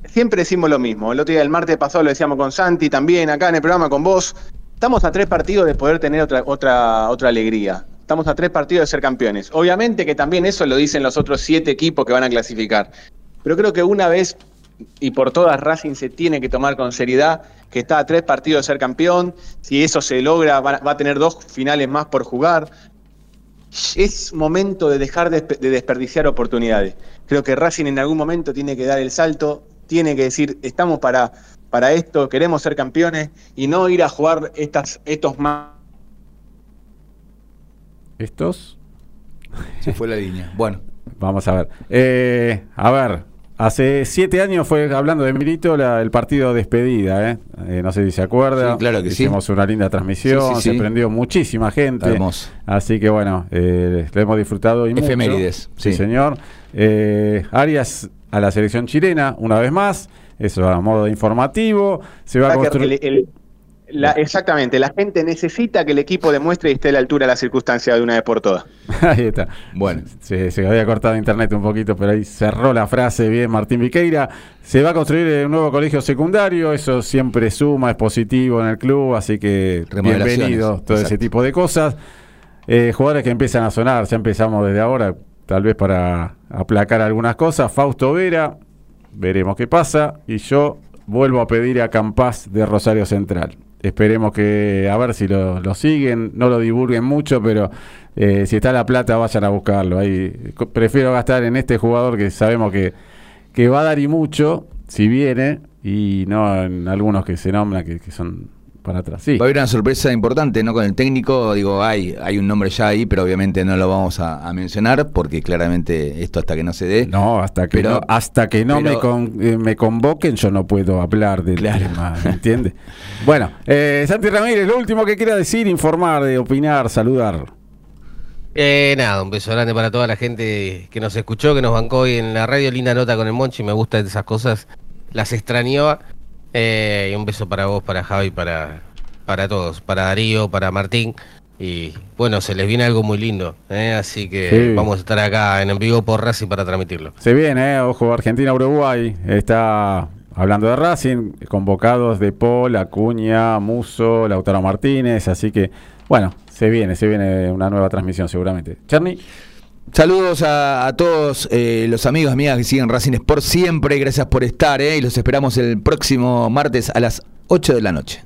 Speaker 8: siempre decimos lo mismo, el otro día del martes pasado lo decíamos con Santi, también acá en el programa con vos, estamos a tres partidos de poder tener otra, otra, otra alegría. Estamos a tres partidos de ser campeones. Obviamente que también eso lo dicen los otros siete equipos que van a clasificar. Pero creo que una vez y por todas Racing se tiene que tomar con seriedad que está a tres partidos de ser campeón. Si eso se logra, va, va a tener dos finales más por jugar. Es momento de dejar de, de desperdiciar oportunidades. Creo que Racing en algún momento tiene que dar el salto, tiene que decir, estamos para, para esto, queremos ser campeones y no ir a jugar estas, estos más.
Speaker 3: ¿Estos?
Speaker 5: Se fue la línea. Bueno.
Speaker 3: Vamos a ver. Eh, a ver, hace siete años fue, hablando de Milito, la- el partido despedida, ¿eh? Eh, no sé si se acuerda.
Speaker 5: Sí, claro que sí.
Speaker 3: Hicimos una linda transmisión,
Speaker 5: Sí, sí,
Speaker 3: se prendió muchísima gente.
Speaker 5: Hermoso.
Speaker 3: Así que bueno, eh, lo hemos disfrutado y mucho.
Speaker 5: Efemérides,
Speaker 3: Sí,
Speaker 5: sí.
Speaker 3: señor. Eh, Arias a la selección chilena, una vez más. eso a modo informativo. Se va a construir.
Speaker 8: el- el- la- exactamente, la gente necesita que el equipo demuestre y esté a la altura de la circunstancia de una vez por todas.
Speaker 3: Ahí está.
Speaker 5: Bueno.
Speaker 3: Se, se había cortado internet un poquito, pero ahí cerró la frase bien Martín Viqueira. Se va a construir eh, un nuevo colegio secundario, eso siempre suma, es positivo en el club, así que bienvenido todo ese tipo de cosas. Eh, jugadores que empiezan a sonar, ya empezamos desde ahora, tal vez para aplacar algunas cosas. Fausto Vera, veremos qué pasa. Y yo vuelvo a pedir a Campás de Rosario Central. Esperemos que, a ver si lo, lo siguen, no lo divulguen mucho, pero eh, si está la plata, vayan a buscarlo. Ahí, prefiero gastar en este jugador que sabemos que, que va a dar y mucho, si viene, y no en algunos que se nombran que, que son para atrás. Sí.
Speaker 5: Va a haber una sorpresa importante, ¿no? Con el técnico, digo, hay, hay un nombre ya ahí, pero obviamente no lo vamos a, a mencionar porque claramente esto hasta que no se dé.
Speaker 3: No, hasta que
Speaker 5: Pero-
Speaker 3: no, hasta que no me, con- eh, me convoquen, yo no puedo hablar del
Speaker 5: Claro.
Speaker 3: tema, ¿me entiende? bueno, eh, Santi Ramírez, lo último que quiera decir, informar, de opinar, saludar.
Speaker 6: Eh, nada, un beso grande para toda la gente que nos escuchó, que nos bancó hoy en la radio. Linda nota con el Monchi, me gustan esas cosas, las extrañaba. Eh, y un beso para vos, para Javi, para, para todos, para Darío, para Martín. Y bueno, se les viene algo muy lindo, ¿eh? así que
Speaker 3: Sí.
Speaker 6: vamos a estar acá en en vivo por Racing para transmitirlo.
Speaker 3: Se viene, eh, ojo, Argentina-Uruguay, está hablando de Racing, convocados de Paul, Acuña, Muso, Lautaro Martínez, así que, bueno, se viene, se viene una nueva transmisión seguramente. Charny.
Speaker 5: Saludos a, todos eh, los amigos, amigas que siguen Racing Sport siempre. Gracias por estar, ¿eh? Y los esperamos el próximo martes a las 8 de la noche.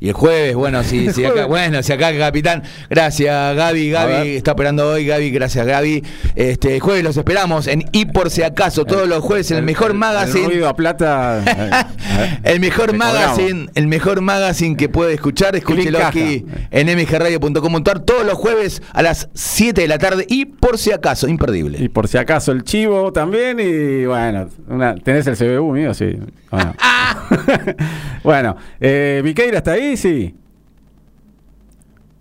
Speaker 5: Y el jueves, bueno, si, si acá, bueno, si acá capitán, gracias Gaby. Gaby está operando hoy, Gaby, gracias Gaby. Este el jueves los esperamos en Y por si acaso, todos los jueves en el mejor
Speaker 3: El
Speaker 5: magazine.
Speaker 3: ruido a plata.
Speaker 5: El mejor magazine, el mejor magazine que puede escuchar, escúchelo aquí en mgradio.com.ar todos los jueves a las 7 de la tarde y por si acaso, imperdible.
Speaker 3: Y por si acaso el chivo también. Y bueno, una- ¿tenés el CBU mío? Sí. Bueno, bueno eh, ¿Viqueira está ahí? Sí.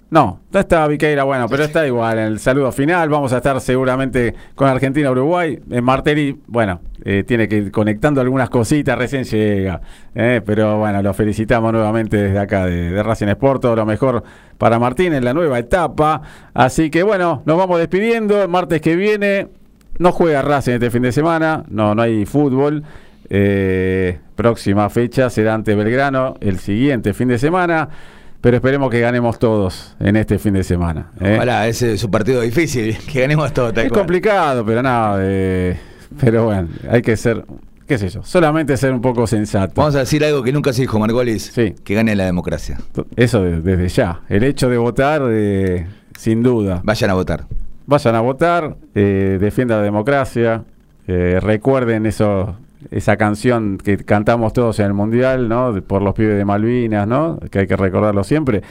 Speaker 3: No, no está Viqueira, bueno, pero está igual en el saludo final. Vamos a estar seguramente con Argentina-Uruguay. En Martelli, bueno, eh, tiene que ir conectando algunas cositas, recién llega. eh, pero bueno, lo felicitamos nuevamente desde acá de, de Racing Sport. Todo lo mejor para Martín en la nueva etapa. Así que bueno, nos vamos despidiendo. El martes que viene no juega Racing este fin de semana, no, no hay fútbol. Eh, próxima fecha será ante Belgrano el siguiente fin de semana, pero esperemos que ganemos todos en este fin de semana. ¿eh?
Speaker 5: Ojalá, ese es un partido difícil, que ganemos todo. tal
Speaker 3: Es
Speaker 5: cual.
Speaker 3: complicado, pero nada, eh, pero bueno, hay que ser, qué sé yo, solamente ser un poco sensato.
Speaker 5: Vamos a decir algo que nunca se dijo Margolis,
Speaker 3: Sí.
Speaker 5: que gane la democracia.
Speaker 3: Eso de- desde ya, el hecho de votar, eh, sin duda.
Speaker 5: Vayan a votar.
Speaker 3: Vayan a votar, defiendan la democracia, recuerden eso, esa canción que cantamos todos en el Mundial, ¿no? De- Por los pibes de Malvinas, ¿no? Que hay que recordarlo siempre.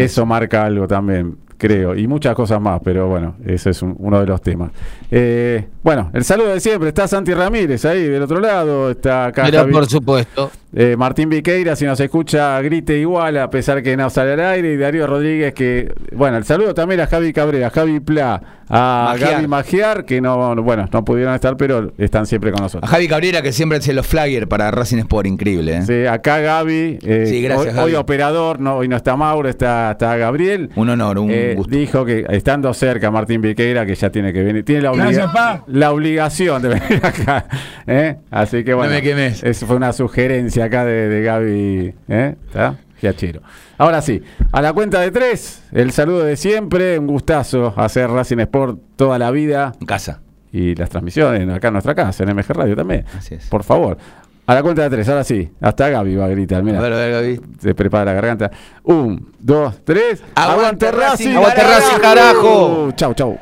Speaker 3: Eh, eso marca algo también, creo, y muchas cosas más, pero bueno, ese es un- uno de los temas. Eh, bueno, el saludo de siempre, está Santi Ramírez ahí del otro lado, está acá
Speaker 6: Pero
Speaker 3: Javi-
Speaker 6: por supuesto,
Speaker 3: eh, Martín Viqueira, si nos escucha, grite igual, a pesar que no sale al aire. Y Darío Rodríguez, que. Bueno, el saludo también a Javi Cabrera, a Javi Pla, a
Speaker 5: Magiar.
Speaker 3: Gaby Magiar, que no, no- bueno, no pudieron estar, pero están siempre con
Speaker 5: A
Speaker 3: nosotros.
Speaker 5: Javi Cabrera, que siempre hace los flyers para Racing Sport, increíble. ¿eh?
Speaker 3: Sí, acá Gaby, eh,
Speaker 5: Sí, gracias,
Speaker 3: hoy,
Speaker 5: Gaby.
Speaker 3: hoy operador, no, hoy no está Mauro, está, está Gabriel.
Speaker 5: Un honor, un
Speaker 3: Eh,
Speaker 5: gusto.
Speaker 3: dijo que estando cerca Martín Viqueira, que ya tiene que venir, tiene la, obliga-
Speaker 11: Gracias, pa.
Speaker 3: La obligación de venir acá. ¿eh? Así que bueno,
Speaker 5: me quemes.
Speaker 3: eso fue una sugerencia acá de, de Gaby. ¿eh? ¿Está? Giachero. Ahora sí, a la cuenta de tres, el saludo de siempre, un gustazo hacer Racing Sport toda la vida
Speaker 5: En casa.
Speaker 3: y las transmisiones acá en nuestra casa, en MG Radio también.
Speaker 5: Así es.
Speaker 3: Por favor. A la cuenta de tres, ahora sí. Hasta Gaby va a gritar. Mira,
Speaker 5: A ver, a ver, Gaby.
Speaker 3: se prepara la garganta. Un, dos, tres.
Speaker 5: Aguante Racing,
Speaker 6: Aguante Racing, carajo.
Speaker 3: Chau, chau.